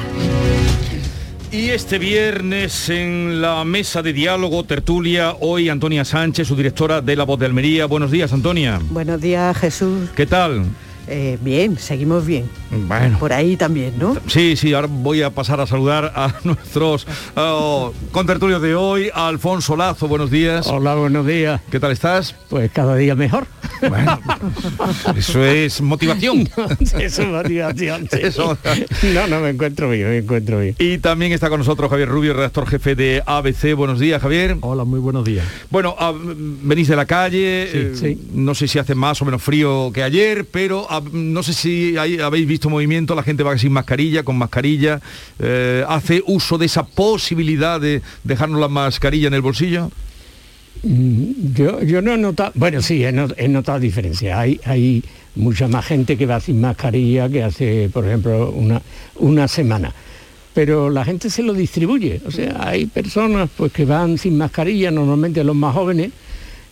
Y este viernes en la mesa de diálogo, tertulia, hoy Antonia Sánchez, su directora de La Voz de Almería. Buenos días, Antonia. Buenos días, Jesús. ¿Qué tal? Eh, bien, seguimos bien. Bueno. Por ahí también, ¿no? Sí, sí, ahora voy a pasar a saludar a nuestros oh, contertulios de hoy. A Alfonso Lazo, buenos días. Hola, buenos días. ¿Qué tal estás? Pues cada día mejor. Bueno, eso es motivación. eso es motivación. No, no, me encuentro bien, me encuentro bien. Y también está con nosotros Javier Rubio, redactor jefe de ABC. Buenos días, Javier. Hola, muy buenos días. Bueno, ah, venís de la calle, eh, no sé si hace más o menos frío que ayer, pero ah, no sé si habéis visto movimiento, la gente va sin mascarilla, con mascarilla, eh, hace uso de esa posibilidad de dejarnos la mascarilla en el bolsillo. Mm, yo, yo no he notado, bueno, sí, he, notado diferencia. Hay, hay mucha más gente que va sin mascarilla que hace, por ejemplo, una, una semana. Pero la gente se lo distribuye. O sea, hay personas pues, que van sin mascarilla, normalmente los más jóvenes,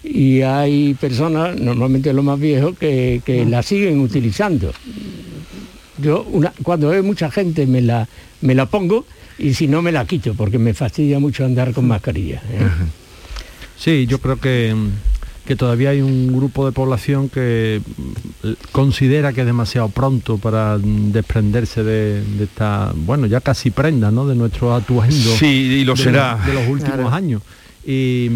y hay personas, normalmente los más viejos, que, que la siguen utilizando. Yo cuando veo mucha gente me la, me la pongo y si no me la quito porque me fastidia mucho andar con mascarilla. ¿eh? Sí, yo creo que que todavía hay un grupo de población que considera que es demasiado pronto para desprenderse de, de esta, bueno, ya casi prenda, ¿no? De nuestro atuendo. Sí, y lo de- será. De los últimos Claro. años. Y,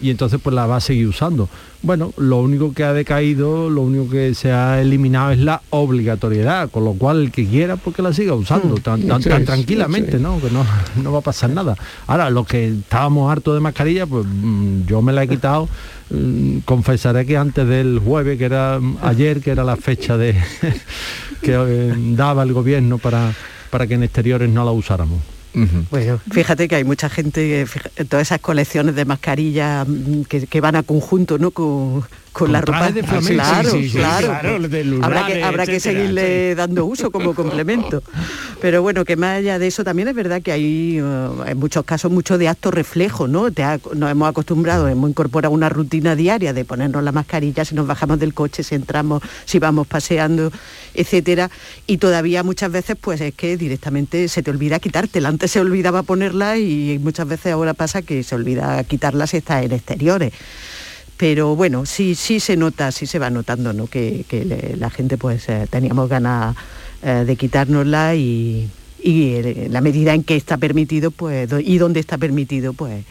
y entonces pues la va a seguir usando. Bueno, lo único que ha decaído, lo único que se ha eliminado es la obligatoriedad, con lo cual el que quiera pues que la siga usando Mm, tan, tan- tranquilamente. ¿no? Que no, no va a pasar nada. Ahora, los que estábamos hartos de mascarilla, pues mm, yo me la he quitado. Mm, Confesaré que antes del jueves, que era ayer, que era la fecha de que eh, daba el gobierno para, para que en exteriores no la usáramos. Fíjate que hay mucha gente, todas esas colecciones de mascarillas mm, que, que van a conjunto, ¿no? Con, con la ropa. de flamenco. claro, Sí, sí, sí, claro. claro, habrá que, habrá que seguirle dando uso como complemento. Pero bueno, que más allá de eso, también es verdad que hay eh, en muchos casos mucho de acto reflejo, ¿no? Te ha- nos hemos acostumbrado, hemos incorporado una rutina diaria de ponernos la mascarilla si nos bajamos del coche, si entramos, si vamos paseando, etcétera. Y todavía muchas veces, pues es que directamente se te olvida quitártela. Antes se olvidaba ponerla y muchas veces ahora pasa que se olvida quitarla si está en exteriores. Pero bueno, sí, sí se nota, sí se va notando, ¿no? Que, que le- la gente pues eh, teníamos ganas eh, de quitárnosla y, y eh, la medida en que está permitido, pues, do- y donde está permitido, pues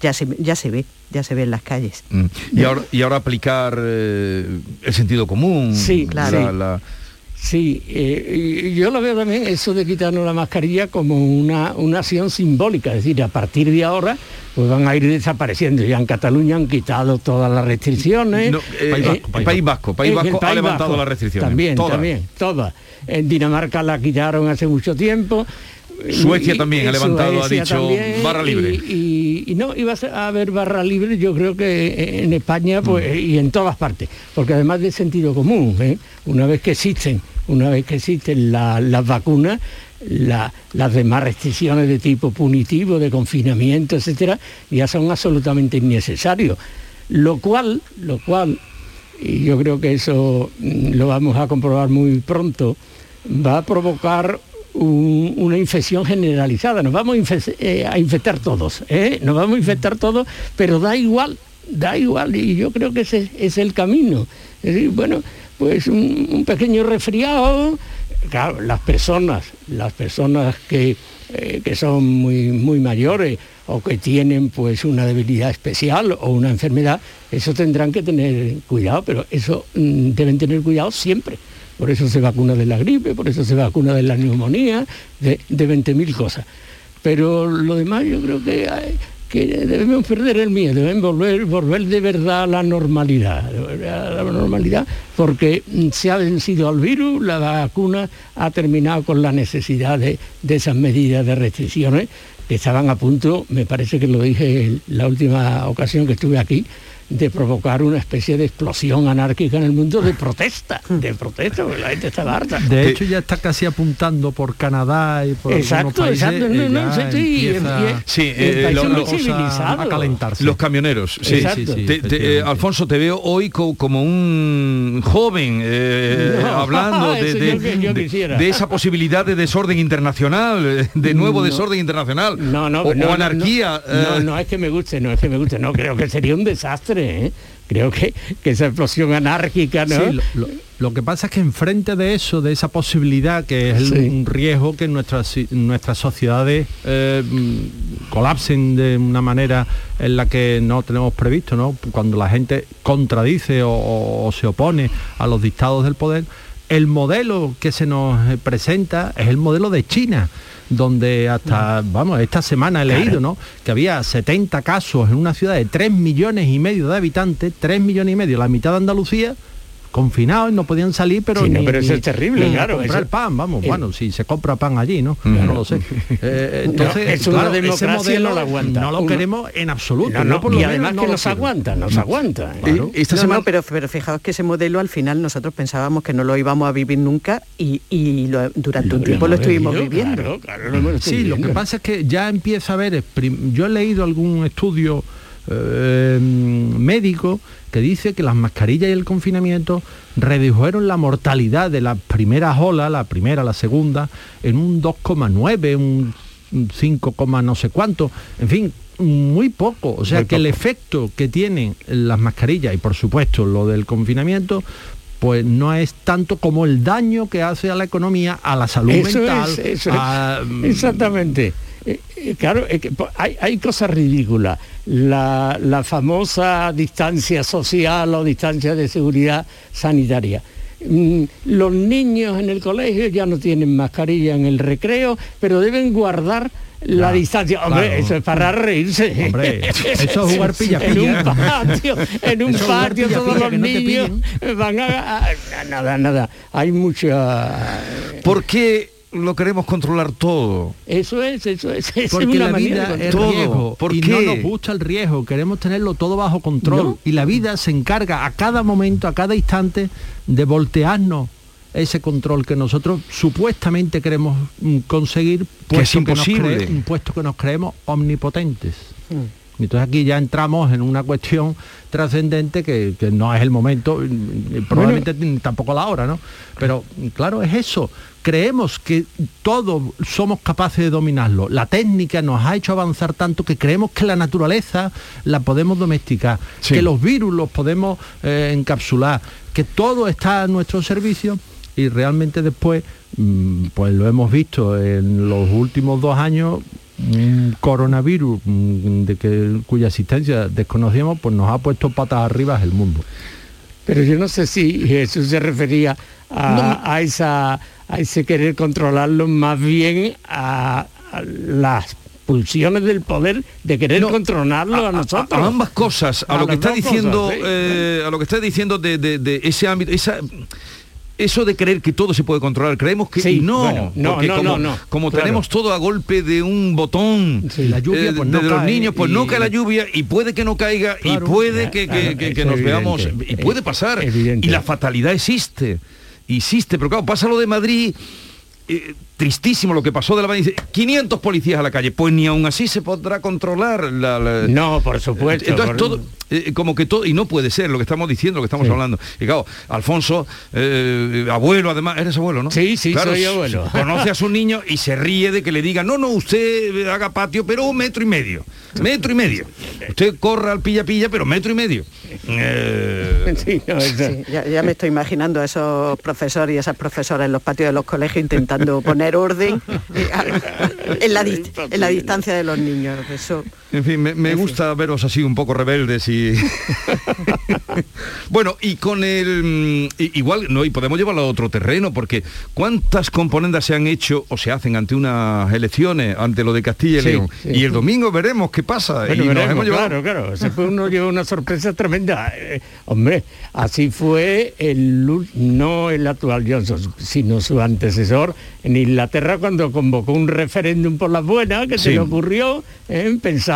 ya se, ya se ve, ya se ve en las calles. Mm. Y ahora, y ahora aplicar eh, el sentido común. Sí, la- claro. la- Sí, eh, yo lo veo también eso de quitarnos la mascarilla como una, una acción simbólica, es decir, a partir de ahora pues van a ir desapareciendo. Ya en Cataluña han quitado todas las restricciones. No, eh, País Vasco, País Vasco, País Vasco ha levantado las restricciones, También, todas. también, todas. En Dinamarca la quitaron hace mucho tiempo. Suecia también ha levantado, ha dicho, también, barra libre. Y, y- y no, iba a haber barra libre, yo creo que en España pues, Mm. y en todas partes, porque además de sentido común, ¿eh? una vez que existen, una vez que existen la- las vacunas, la- las demás restricciones de tipo punitivo, de confinamiento, etcétera, ya son absolutamente innecesarios. Lo cual, lo cual, y yo creo que eso mm, lo vamos a comprobar muy pronto, va a provocar un- una infección generalizada. Nos vamos a, eh, infectar todos, ¿eh? nos vamos a infectar todos, pero da igual, da igual, y yo creo que ese es el camino. Es bueno, pues un, un pequeño resfriado, claro, las personas, las personas que, eh, que son muy, muy mayores o que tienen pues una debilidad especial o una enfermedad, eso tendrán que tener cuidado, pero eso mm, deben tener cuidado siempre. Por eso se vacuna de la gripe, por eso se vacuna de la neumonía, de, de 20.000 cosas. Pero lo demás yo creo que, debemos perder el miedo, debemos volver, volver de verdad a la normalidad, a la normalidad, porque mm, se ha vencido al virus, la vacuna ha terminado con la necesidad de, de esas medidas de restricciones que estaban a punto, me parece que lo dije en la última ocasión que estuve aquí, de provocar una especie de explosión anárquica en el mundo de protesta, de protesta, porque la gente está harta. De hecho ya está casi apuntando por Canadá y por Exacto, países. exacto, no, eh, no, ya sí, sí, empieza- Sí, eh, lo- lo- a calentarse. Los camioneros, sí. Te- te- eh, Alfonso, te veo hoy co- como un joven eh, No, hablando de, eso de- yo que- yo de- quisiera. de esa posibilidad de desorden internacional, eh, de nuevo No. desorden internacional, No, no, o, no, o no, anarquía. No, eh, no, es que me guste, no es que me guste, no, creo que sería un desastre, ¿eh? Creo que, que esa explosión anárquica, ¿no? Sí, lo, lo- lo que pasa es que enfrente de eso, de esa posibilidad, que es el- Sí. un riesgo que nuestras, nuestras sociedades eh, mm, colapsen de una manera en la que no tenemos previsto, ¿no? Cuando la gente contradice o, o- o se opone a los dictados del poder, el modelo que se nos eh, presenta es el modelo de China donde hasta, vamos, esta semana he leído, ¿no? Que había 70 casos en una ciudad de 3 millones y medio de habitantes, 3 millones y medio, la mitad de Andalucía, confinados no podían salir, pero Sí, no, pero eso ni- es terrible, ni claro, comprar eso- pan, vamos, el- bueno, si se compra pan allí, ¿no? No lo sé. Eh, entonces, No, claro, ese modelo no lo aguanta. No lo queremos en absoluto. No, por lo y menos además no que nos quiero. aguanta, nos aguanta. ¿eh? eh, esta no, semana no, pero, pero fijaos que ese modelo al final nosotros pensábamos que no lo íbamos a vivir nunca y, y lo- durante un tiempo lo estuvimos vivido, viviendo. claro, claro, lo hemos Sí, lo que pasa es que ya empieza a haber, prim- yo he leído algún estudio eh, médico que dice que las mascarillas y el confinamiento redujeron la mortalidad de las primeras olas, la primera, la segunda, en un 2,9, un un 5, coma no sé cuánto, en fin, muy poco. O sea que el efecto que tienen las mascarillas y por supuesto lo del confinamiento, pues no es tanto como el daño que hace a la economía, a la salud Eso mental. es, eso es. a- Exactamente. Claro, hay, hay cosas ridículas. La, la famosa distancia social o distancia de seguridad sanitaria. Mm, Los niños en el colegio ya no tienen mascarilla en el recreo, pero deben guardar la Ya, distancia. Hombre, claro. eso es para reírse. Hombre, eso es jugar pilla-pilla. En un patio, en un patio todos los no niños van a, a- a- nada, nada. Hay mucha ¿Por qué lo queremos controlar todo? Eso es, eso es. es Porque una la vida es controlar. riesgo ¿Por y qué? no nos gusta el riesgo, queremos tenerlo todo bajo control ¿No? y la vida se encarga a cada momento, a cada instante de voltearnos ese control que nosotros supuestamente queremos mm, conseguir Que es puesto nos imposible. cre- puesto que nos creemos omnipotentes. Mm. Entonces aquí ya entramos en una cuestión trascendente que, que no es el momento, probablemente tampoco la hora, ¿no? Pero claro, es eso. Creemos que todos somos capaces de dominarlo. La técnica nos ha hecho avanzar tanto que creemos que la naturaleza la podemos domesticar, Sí. que los virus los podemos eh, encapsular, que todo está a nuestro servicio y realmente después, mm, pues lo hemos visto en los últimos dos años, un coronavirus mm, de que, cuya existencia desconocíamos, pues nos ha puesto patas arriba el mundo. Pero yo no sé si Jesús se refería a, a esa, a ese querer controlarlo más bien a, a las pulsiones del poder de querer controlarlo a, nosotros. A ambas cosas, a, A lo que está diciendo, cosas, sí. eh, a lo que está diciendo de, de- de ese ámbito, esa eso de creer que todo se puede controlar, creemos que Sí, no, bueno, no, porque no, como, no, no, como claro. tenemos todo a golpe de un botón La lluvia, eh, pues, de, no de los niños, pues no y- cae la lluvia y puede que no caiga Claro. y puede que, que- Claro, que- que eso nos veamos y puede pasar Evidente. y la fatalidad existe, existe, pero claro, pasa lo de Madrid. eh, tristísimo lo que pasó de la Madrid. 500 policías a la calle, pues ni aún así se podrá controlar la, la- No, por supuesto. entonces por- todo, eh, como que todo, y no puede ser lo que estamos diciendo, lo que estamos Sí. hablando. Y claro, Alfonso, eh, abuelo además, eres abuelo, ¿no? Sí, sí, Claro, soy abuelo. Conoce a su niño y se ríe de que le diga, no, no, usted haga patio, pero un metro y medio. Metro y medio. Usted corra al pilla pilla, pero metro y medio. Eh, Sí, no, eso- Sí, ya, ya me estoy imaginando a esos profesores y esas profesoras en los patios de los colegios intentando poner orden eh, a- en, la en la distancia de los niños. Eso, En fin, me, me gusta veros así un poco rebeldes y... bueno, y con el... mm, Igual, no, y podemos llevarlo a otro terreno, porque ¿cuántas componendas se han hecho o se hacen ante unas elecciones, ante lo de Castilla y Sí, León? sí. Y el domingo veremos qué pasa. Bueno, y nos veremos, hemos llevado- claro, claro. Después uno lleva una sorpresa tremenda. Eh, hombre, así fue el no el actual Johnson, sino su antecesor en Inglaterra cuando convocó un referéndum por las buenas que se le ocurrió, eh,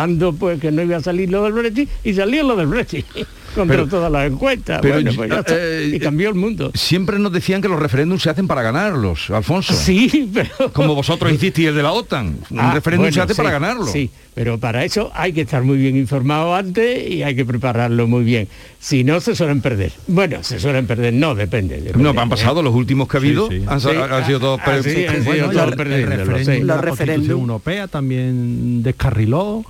pensando pues que no iba a salir lo del Brexit, y salió lo del Brexit contra Pero- todas las encuestas. pero bueno, yo- pues ya está. eh, y cambió el mundo. Siempre nos decían que los referéndums se hacen para ganarlos, Alfonso. Sí, pero... Como vosotros hicisteis el de la OTAN. Un Ah, referéndum se hace sí, para ganarlo. Sí, pero para eso hay que estar muy bien informado antes y hay que prepararlo muy bien. Si no, se suelen perder. Bueno, se suelen perder, no, depende. depende, No, han pasado ¿eh? los últimos que ha habido, Sí, sí. han, sido todos... ah, Bueno, de la referéndum. Europea también descarriló.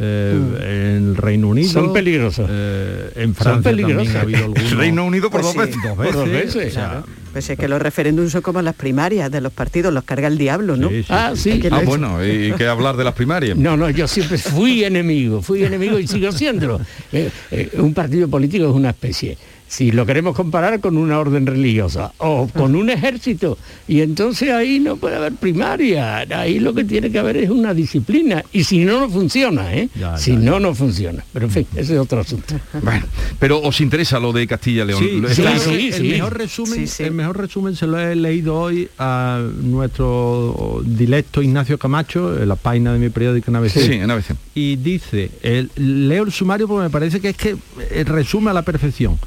Eh, en el Reino Unido. Son peligrosos. eh, en Son Francia también peligrosos. ha habido algunos. Reino Unido por Pues dos sí. veces. dos Por dos veces, o sea, claro. pues es que los referéndums son como las primarias de los partidos, los carga el diablo, ¿no? sí, sí, Ah, sí. Ah, no- bueno, y que hablar de las primarias. No, no, yo siempre fui enemigo, fui enemigo y sigo siéndolo. Eh, eh, un partido político es una especie. Si lo queremos comparar con una orden religiosa o con un ejército, y entonces ahí no puede haber primaria, ahí lo que tiene que haber es una disciplina, y si no, no funciona, ¿eh? Ya, si ya, no, no funciona. Pero en fin, ese es otro asunto. Bueno, pero os interesa lo de Castilla y León. Sí, Lo- sí, está- claro. sí, sí, el, mejor resumen, Sí, sí. el mejor resumen se lo he leído hoy a nuestro directo Ignacio Camacho, en la página de mi periódico en ABC. Sí, en ABC. Y dice, el, leo el sumario porque me parece que es que eh, resume a la perfección.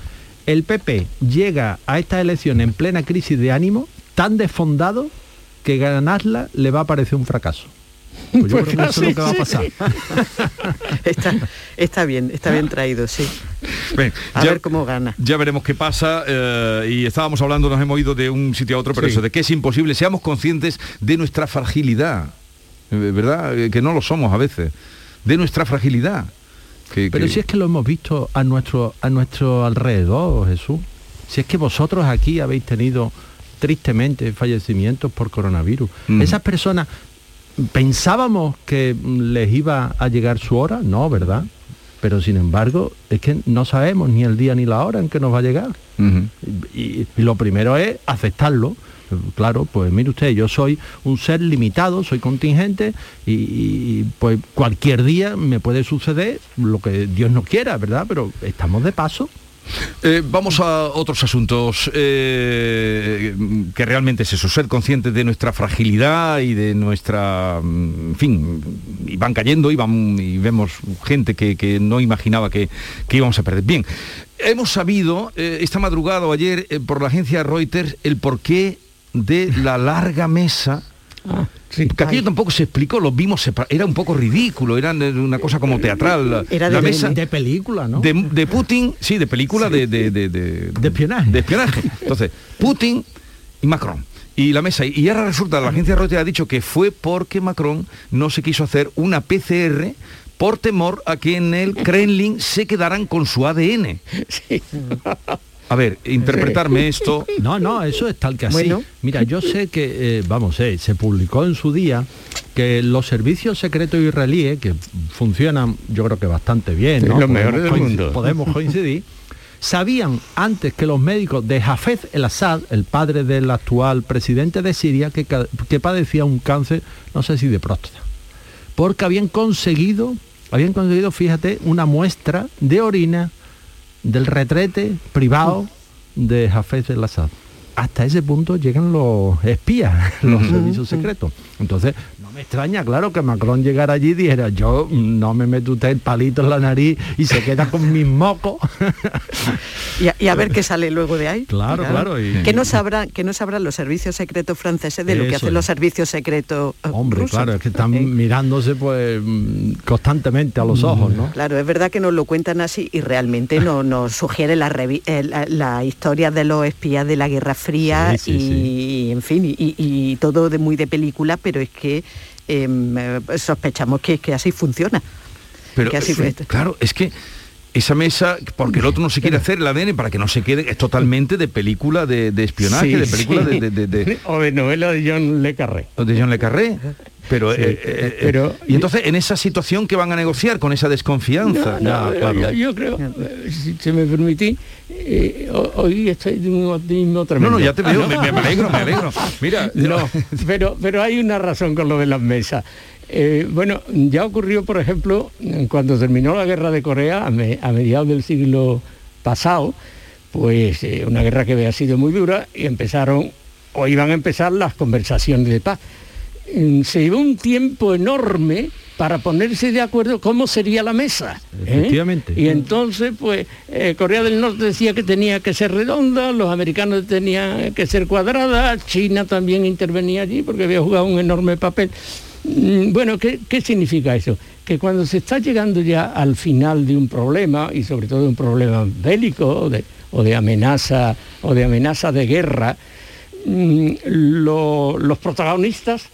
El PP llega a estas elecciones en plena crisis de ánimo, tan desfondado que ganarla le va a parecer un fracaso. Pues yo Pues creo que eso es lo que va a pasar. Está, está bien, está bien traído, sí. A ya, ver cómo gana. ya veremos qué pasa. eh, y estábamos hablando, nos hemos ido de un sitio a otro, pero Sí. eso, de que es imposible. Seamos conscientes de nuestra fragilidad, eh, ¿verdad? Eh, Que no lo somos a veces. de nuestra fragilidad. Que- Pero que- si es que lo hemos visto a nuestro, a nuestro alrededor, Jesús. Si es que vosotros aquí habéis tenido tristemente fallecimientos por coronavirus. Esas personas, ¿pensábamos que les iba a llegar su hora? No, ¿verdad? Pero sin embargo, es que no sabemos ni el día ni la hora en que nos va a llegar. Y lo primero es aceptarlo. Claro, pues mire usted, yo soy un ser limitado, soy contingente y, pues cualquier día me puede suceder lo que Dios no quiera, ¿verdad? Pero estamos de paso. Eh, vamos a otros asuntos eh, que realmente es eso, ser conscientes de nuestra fragilidad y de nuestra, mm, en fin, y van cayendo y, van, y vemos gente que, que no imaginaba que, que íbamos a perder. Bien, hemos sabido eh, esta madrugada o ayer eh, por la agencia Reuters el porqué de la larga mesa que aquello tampoco se explicó, lo vimos, era un poco ridículo, era una cosa como teatral. La, Era la de- mesa de película, ¿no? De, de Putin, sí, de película de, de, de, de- espionaje. de espionaje. Entonces, Putin y Macron. Y la mesa, y ahora resulta, la agencia Reuters ha dicho que fue porque Macron no se quiso hacer una PCR por temor a que en el Kremlin se quedaran con su ADN. A ver, interpretarme esto. No, no, eso es tal que así. Bueno. Mira, yo sé que, eh, vamos, eh, se publicó en su día que los servicios secretos israelíes, que funcionan yo creo que bastante bien, Sí, ¿no? los mejores del mundo. podemos coincidir, sabían antes que los médicos de Hafez el Assad, el padre del actual presidente de Siria, que, que padecía un cáncer, no sé si de próstata, porque habían conseguido, habían conseguido, fíjate, una muestra de orina del retrete privado de Hafez el Assad. Hasta ese punto llegan los espías, los servicios secretos. Entonces, no me extraña, claro, que Macron llegara allí y dijera, yo mm, no me meto usted el palito en la nariz y se queda con mis mocos. Y a, y a ver qué sale luego de ahí. Claro, claro, y- Que no sabrán, que no sabrán los servicios secretos franceses de lo que hacen es. los servicios secretos eh, Hombre, rusos. claro, es que están mirándose pues mm, constantemente a los ojos, ¿no? Claro, es verdad que nos lo cuentan así y realmente no, nos sugiere la, eh, la, la historia de los espías de la Guerra Fría Sí, sí, y, en fin, y, y todo de muy de película, pero es que em, eh, sospechamos que, que así funciona. Pero que así eh, claro, es que esa mesa, porque el otro no se quiere hacer el ADN para que no se quede, es totalmente de película de, de espionaje, Sí, de película sí. de, de- de- de- o de novela de John Le Carré. de John Le Carré. Pero, Sí, eh, eh, pero- y entonces en esa situación que van a negociar con esa desconfianza. No, no, claro. yo, yo creo, eh, si se me permitís, eh, ho- hoy estoy de un optimismo No, tremendo. no, ya te veo, me, me alegro, me alegro. Mira, No, pero, pero hay una razón con lo de las mesas. Eh, bueno, ya ocurrió, por ejemplo, cuando terminó la guerra de Corea a, me- a mediados del siglo pasado, pues eh, una guerra que había sido muy dura y empezaron, o iban a empezar las conversaciones de paz. Mm, Se llevó un tiempo enorme para ponerse de acuerdo cómo sería la mesa. ¿eh? Efectivamente. Y entonces, pues, Corea del Norte decía que tenía que ser redonda, los americanos tenían que ser cuadrada, China también intervenía allí porque había jugado un enorme papel. Mm, Bueno, ¿qué, qué significa eso? Que cuando se está llegando ya al final de un problema, y sobre todo de un problema bélico o de, o de amenaza o de amenaza de guerra, mm, lo- los protagonistas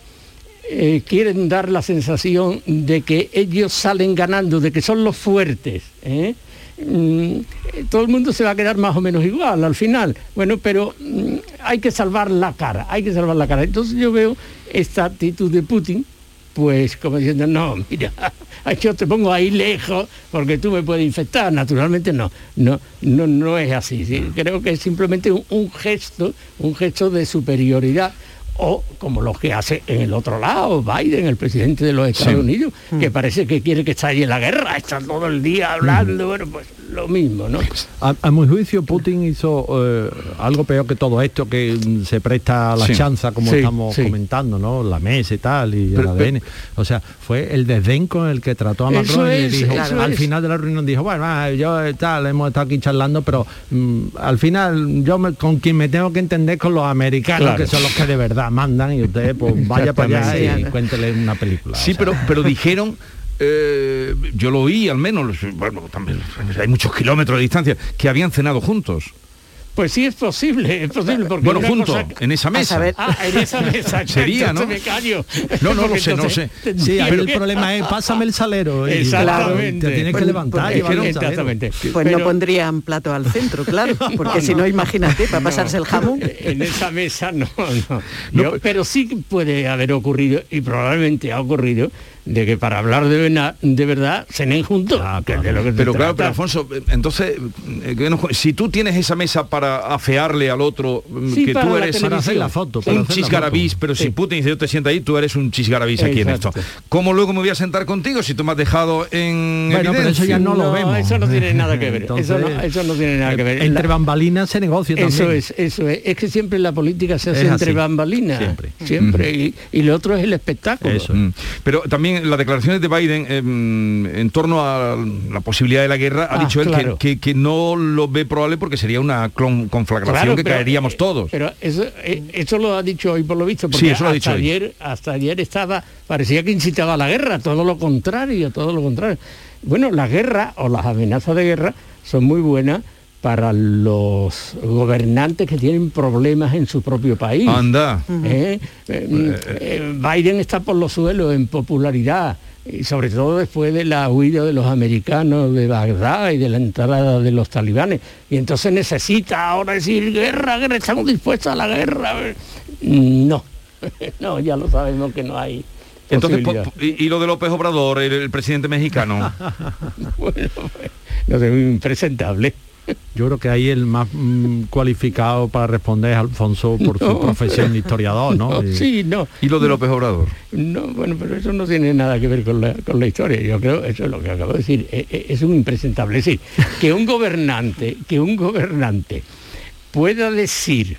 eh, quieren dar la sensación de que ellos salen ganando, de que son los fuertes. ¿eh? Mm, todo el mundo se va a quedar más o menos igual al final. Bueno, pero hay que salvar la cara, hay que salvar la cara. Entonces yo veo esta actitud de Putin, pues como diciendo, no, mira, yo te pongo ahí lejos porque tú me puedes infectar. Naturalmente no, no, no, no es así. ¿sí? Creo que es simplemente un, un gesto, un gesto de superioridad o como los que hace en el otro lado, Biden, el presidente de los Estados Sí. Unidos, que parece que quiere que estalle la guerra, está todo el día hablando, bueno, pues lo mismo, ¿no? A, a mi juicio, Putin hizo eh, algo peor que todo esto, que se presta a la Sí. chanza, como Sí, estamos sí. comentando, ¿no? La mesa y tal, y Pero- el ADN. O sea, fue el desdén con el que trató a Macron y dijo, al es. final de la reunión dijo, bueno, ah, yo eh, tal, hemos estado aquí charlando, pero mm, al final yo me- con quien me tengo que entender con los americanos, Claro. que son los que de verdad mandan, y usted pues vaya para allá y cuéntele una película. Sí, pero, pero dijeron, eh, yo lo oí al menos, bueno, también hay muchos kilómetros de distancia, que habían cenado juntos. Pues sí es posible, es posible. Porque Bueno, una junto, cosa- en esa mesa. Ah, en esa mesa. Sería, ¿no? entonces me callo. No, no lo sé, no sé. Sí, ahí el problema es pásame el salero. y- Exactamente. Te tienes que Pues- levantar pues salero. exactamente. Pues Pero- no pondrían plato al centro, claro, porque si no, imagínate, para pasarse el jamón. En esa mesa no, no. Yo- pero sí que puede haber ocurrido, y probablemente ha ocurrido, de que para hablar de, vena- de verdad cenen juntos. que es de lo que se Pero claro, trata. pero Alfonso, entonces, eh, si tú tienes esa mesa para afearle al otro, mm, Sí, que tú eres. Para hacer la foto, para un hacer chisgarabís, foto. pero si Putin dice yo te sienta ahí, tú eres un chisgarabís aquí en esto. ¿Cómo luego me voy a sentar contigo si tú me has dejado en Bueno, pero eso evidencia? ya no lo vemos. eso no tiene nada que ver. eso, no, eso no tiene nada que ver. Entre La- bambalinas se negocia también. Eso es, eso es. Es que siempre la política se hace entre bambalinas. Siempre. Siempre. Y, y lo otro es el espectáculo. Mm. Pero también las declaraciones de Biden eh, mm, en torno a la posibilidad de la guerra, ha Ah, dicho él que- claro. que, que no lo ve probable porque sería una conflagración Claro, que pero- caeríamos todos. Pero eso, eh, eso lo ha dicho hoy por lo visto, porque Sí, eso lo ha dicho hasta, hoy. ayer, hasta ayer estaba, parecía que incitaba a la guerra, todo lo contrario, todo lo contrario. Bueno, la guerra o las amenazas de guerra son muy buenas para los gobernantes que tienen problemas en su propio país. Anda. ¿Eh? Eh, eh, Biden está por los suelos en popularidad y sobre todo después de la huida de los americanos de Bagdad y de la entrada de los talibanes. Y entonces necesita ahora decir guerra, guerra, estamos dispuestos a la guerra. No, no, ya lo sabemos que no hay. Entonces, y, y lo de López Obrador, el, el presidente mexicano. Bueno, pues, no sé, impresentable. Yo creo que ahí el más mm, cualificado para responder es Alfonso por No. su profesión de historiador, ¿no? No, Y- sí, no. ¿Y lo de López Obrador? No, bueno, pero eso no tiene nada que ver con la, con la historia. Yo creo, eso es lo que acabo de decir, e- e- es un impresentable. Es decir, que un gobernante, que un gobernante pueda decir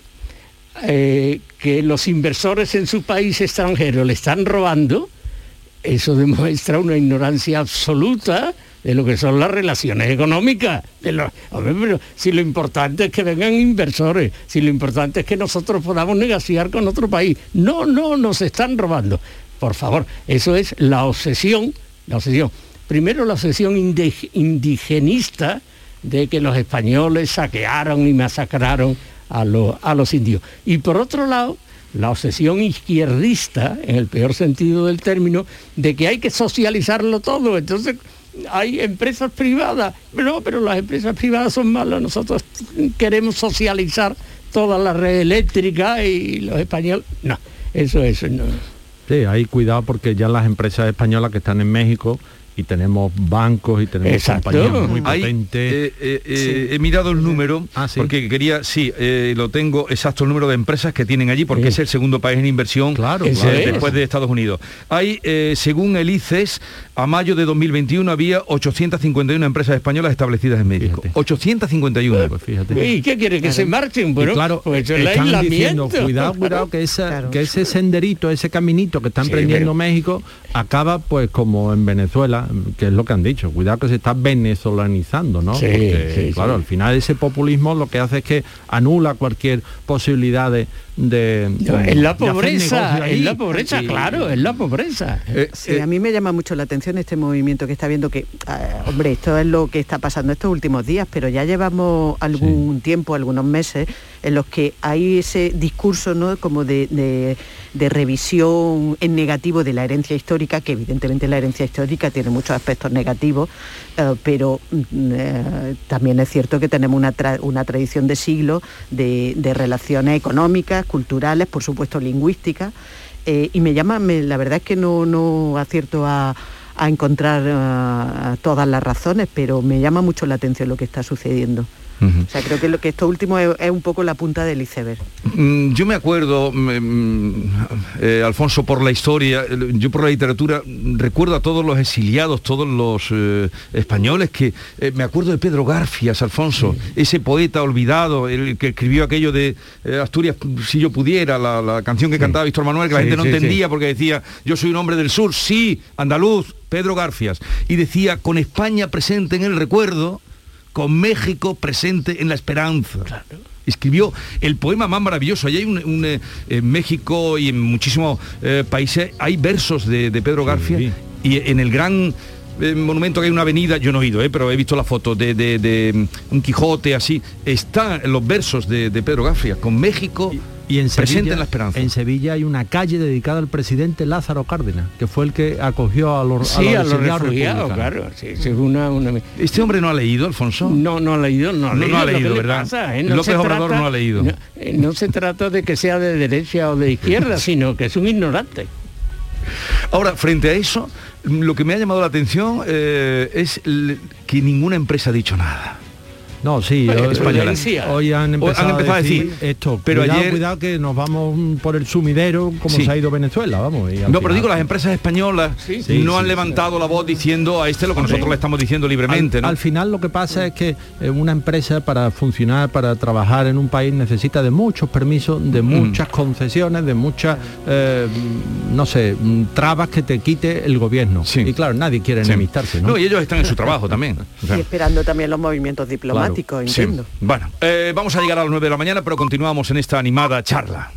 eh, que los inversores en su país extranjero le están robando, eso demuestra una ignorancia absoluta de lo que son las relaciones económicas. De lo- pero si lo importante es que vengan inversores, si lo importante es que nosotros podamos negociar con otro país. No, no, nos están robando. Por favor, eso es la obsesión, la obsesión. Primero la obsesión indigenista de que los españoles saquearon y masacraron a, los- a los indios. Y por otro lado, la obsesión izquierdista, en el peor sentido del término, de que hay que socializarlo todo. Entonces, hay empresas privadas. No, pero las empresas privadas son malas. Nosotros queremos socializar toda la red eléctrica y los españoles... No, eso es... No. Sí, ahí cuidado porque ya las empresas españolas que están en México y tenemos bancos y tenemos Exacto. compañías muy potentes. eh, eh, eh, He mirado el número, Ah, porque quería, sí, eh, lo tengo exacto el número de empresas que tienen allí, porque es el segundo país en inversión Claro, eh, después de Estados Unidos. Hay, eh, según el ICES, a mayo de 2021 había 851 empresas españolas establecidas en México. 851. Pues fíjate. ¿Y qué quiere? ¿Que se marchen? Bueno, claro, pues el están diciendo, cuidado, cuidado, que, esa- que ese senderito, ese caminito que está Sí, emprendiendo pero- México, acaba pues como en Venezuela, que es lo que han dicho, cuidado que se está venezolanizando, ¿no? Sí, Porque, sí, claro, sí. al final ese populismo lo que hace es que anula cualquier posibilidad de... de Es de la pobreza, allí. la pobreza, claro, es la pobreza. Eh, Sí, a mí me llama mucho la atención este movimiento que está viendo que, ah, hombre, esto es lo que está pasando estos últimos días, pero ya llevamos algún tiempo, algunos meses, en los que hay ese discurso, ¿no? Como de, de- de revisión en negativo de la herencia histórica, que evidentemente la herencia histórica tiene muchos aspectos negativos, eh, pero mm, eh, también es cierto que tenemos una, una tradición de siglos de, relaciones económicas, culturales, por supuesto lingüísticas, eh, y me llama, la verdad es que no, no acierto a, a encontrar todas las razones, pero me llama mucho la atención lo que está sucediendo. O sea, creo que, lo, que esto último es, es un poco la punta del iceberg. Mm, Yo me acuerdo, mm, mm, eh, Alfonso, por la historia, yo por la literatura, recuerdo a todos los exiliados, todos los eh, españoles, que eh, me acuerdo de Pedro Garfias, Alfonso, ese poeta olvidado, el que escribió aquello de Asturias, si yo pudiera, la, la canción que cantaba Víctor Manuel, que la Sí, gente no sí, entendía porque decía, yo soy un hombre del sur, sí, andaluz, Pedro Garfias, y decía, con España presente en el recuerdo, con México presente en la esperanza. Escribió el poema más maravilloso. Allí hay un, un, eh, en México y en muchísimos eh, países hay versos de, de Pedro García y en el gran eh, monumento que hay una avenida, yo no he ido, pero he visto la foto de, de- de, mm, un Quijote así, están los versos de, Pedro Gafria, con México Y en presente Sevilla, en la esperanza. en Sevilla hay una calle dedicada al presidente Lázaro Cárdenas, que fue el que acogió a los, Sí, a los exiliados refugiados, claro. Sí, sí, una, una- ¿Este hombre no ha leído, Alfonso? No, no ha leído, no ha No, leído. no ha leído, le ¿verdad? pasa, ¿eh? López se Obrador no ha leído. No, eh, no se trata de que sea de derecha o de izquierda, sino que es un ignorante. Ahora, frente a eso, lo que me ha llamado la atención eh, es que ninguna empresa ha dicho nada. No, sí, hoy, española. hoy han Hoy empezado, han empezado a a decir, esto, pero cuidado, ayer- cuidado que nos vamos por el sumidero como Sí. se ha ido Venezuela, vamos. No, pero digo, las empresas españolas Sí, no sí, han sí. levantado la voz diciendo a este lo que nosotros le estamos diciendo libremente, al, ¿no? al final lo que pasa es que eh, una empresa para funcionar, para trabajar en un país necesita de muchos permisos, de muchas concesiones, de muchas, eh, no sé, mm, trabas que te quite el gobierno. Y claro, nadie quiere Sí. enemistarse, ¿no? No, y ellos están en su trabajo también. O sea, Y esperando también los movimientos diplomáticos, entiendo. Bueno, eh, vamos a llegar a las 9 de la mañana, pero continuamos en esta animada charla.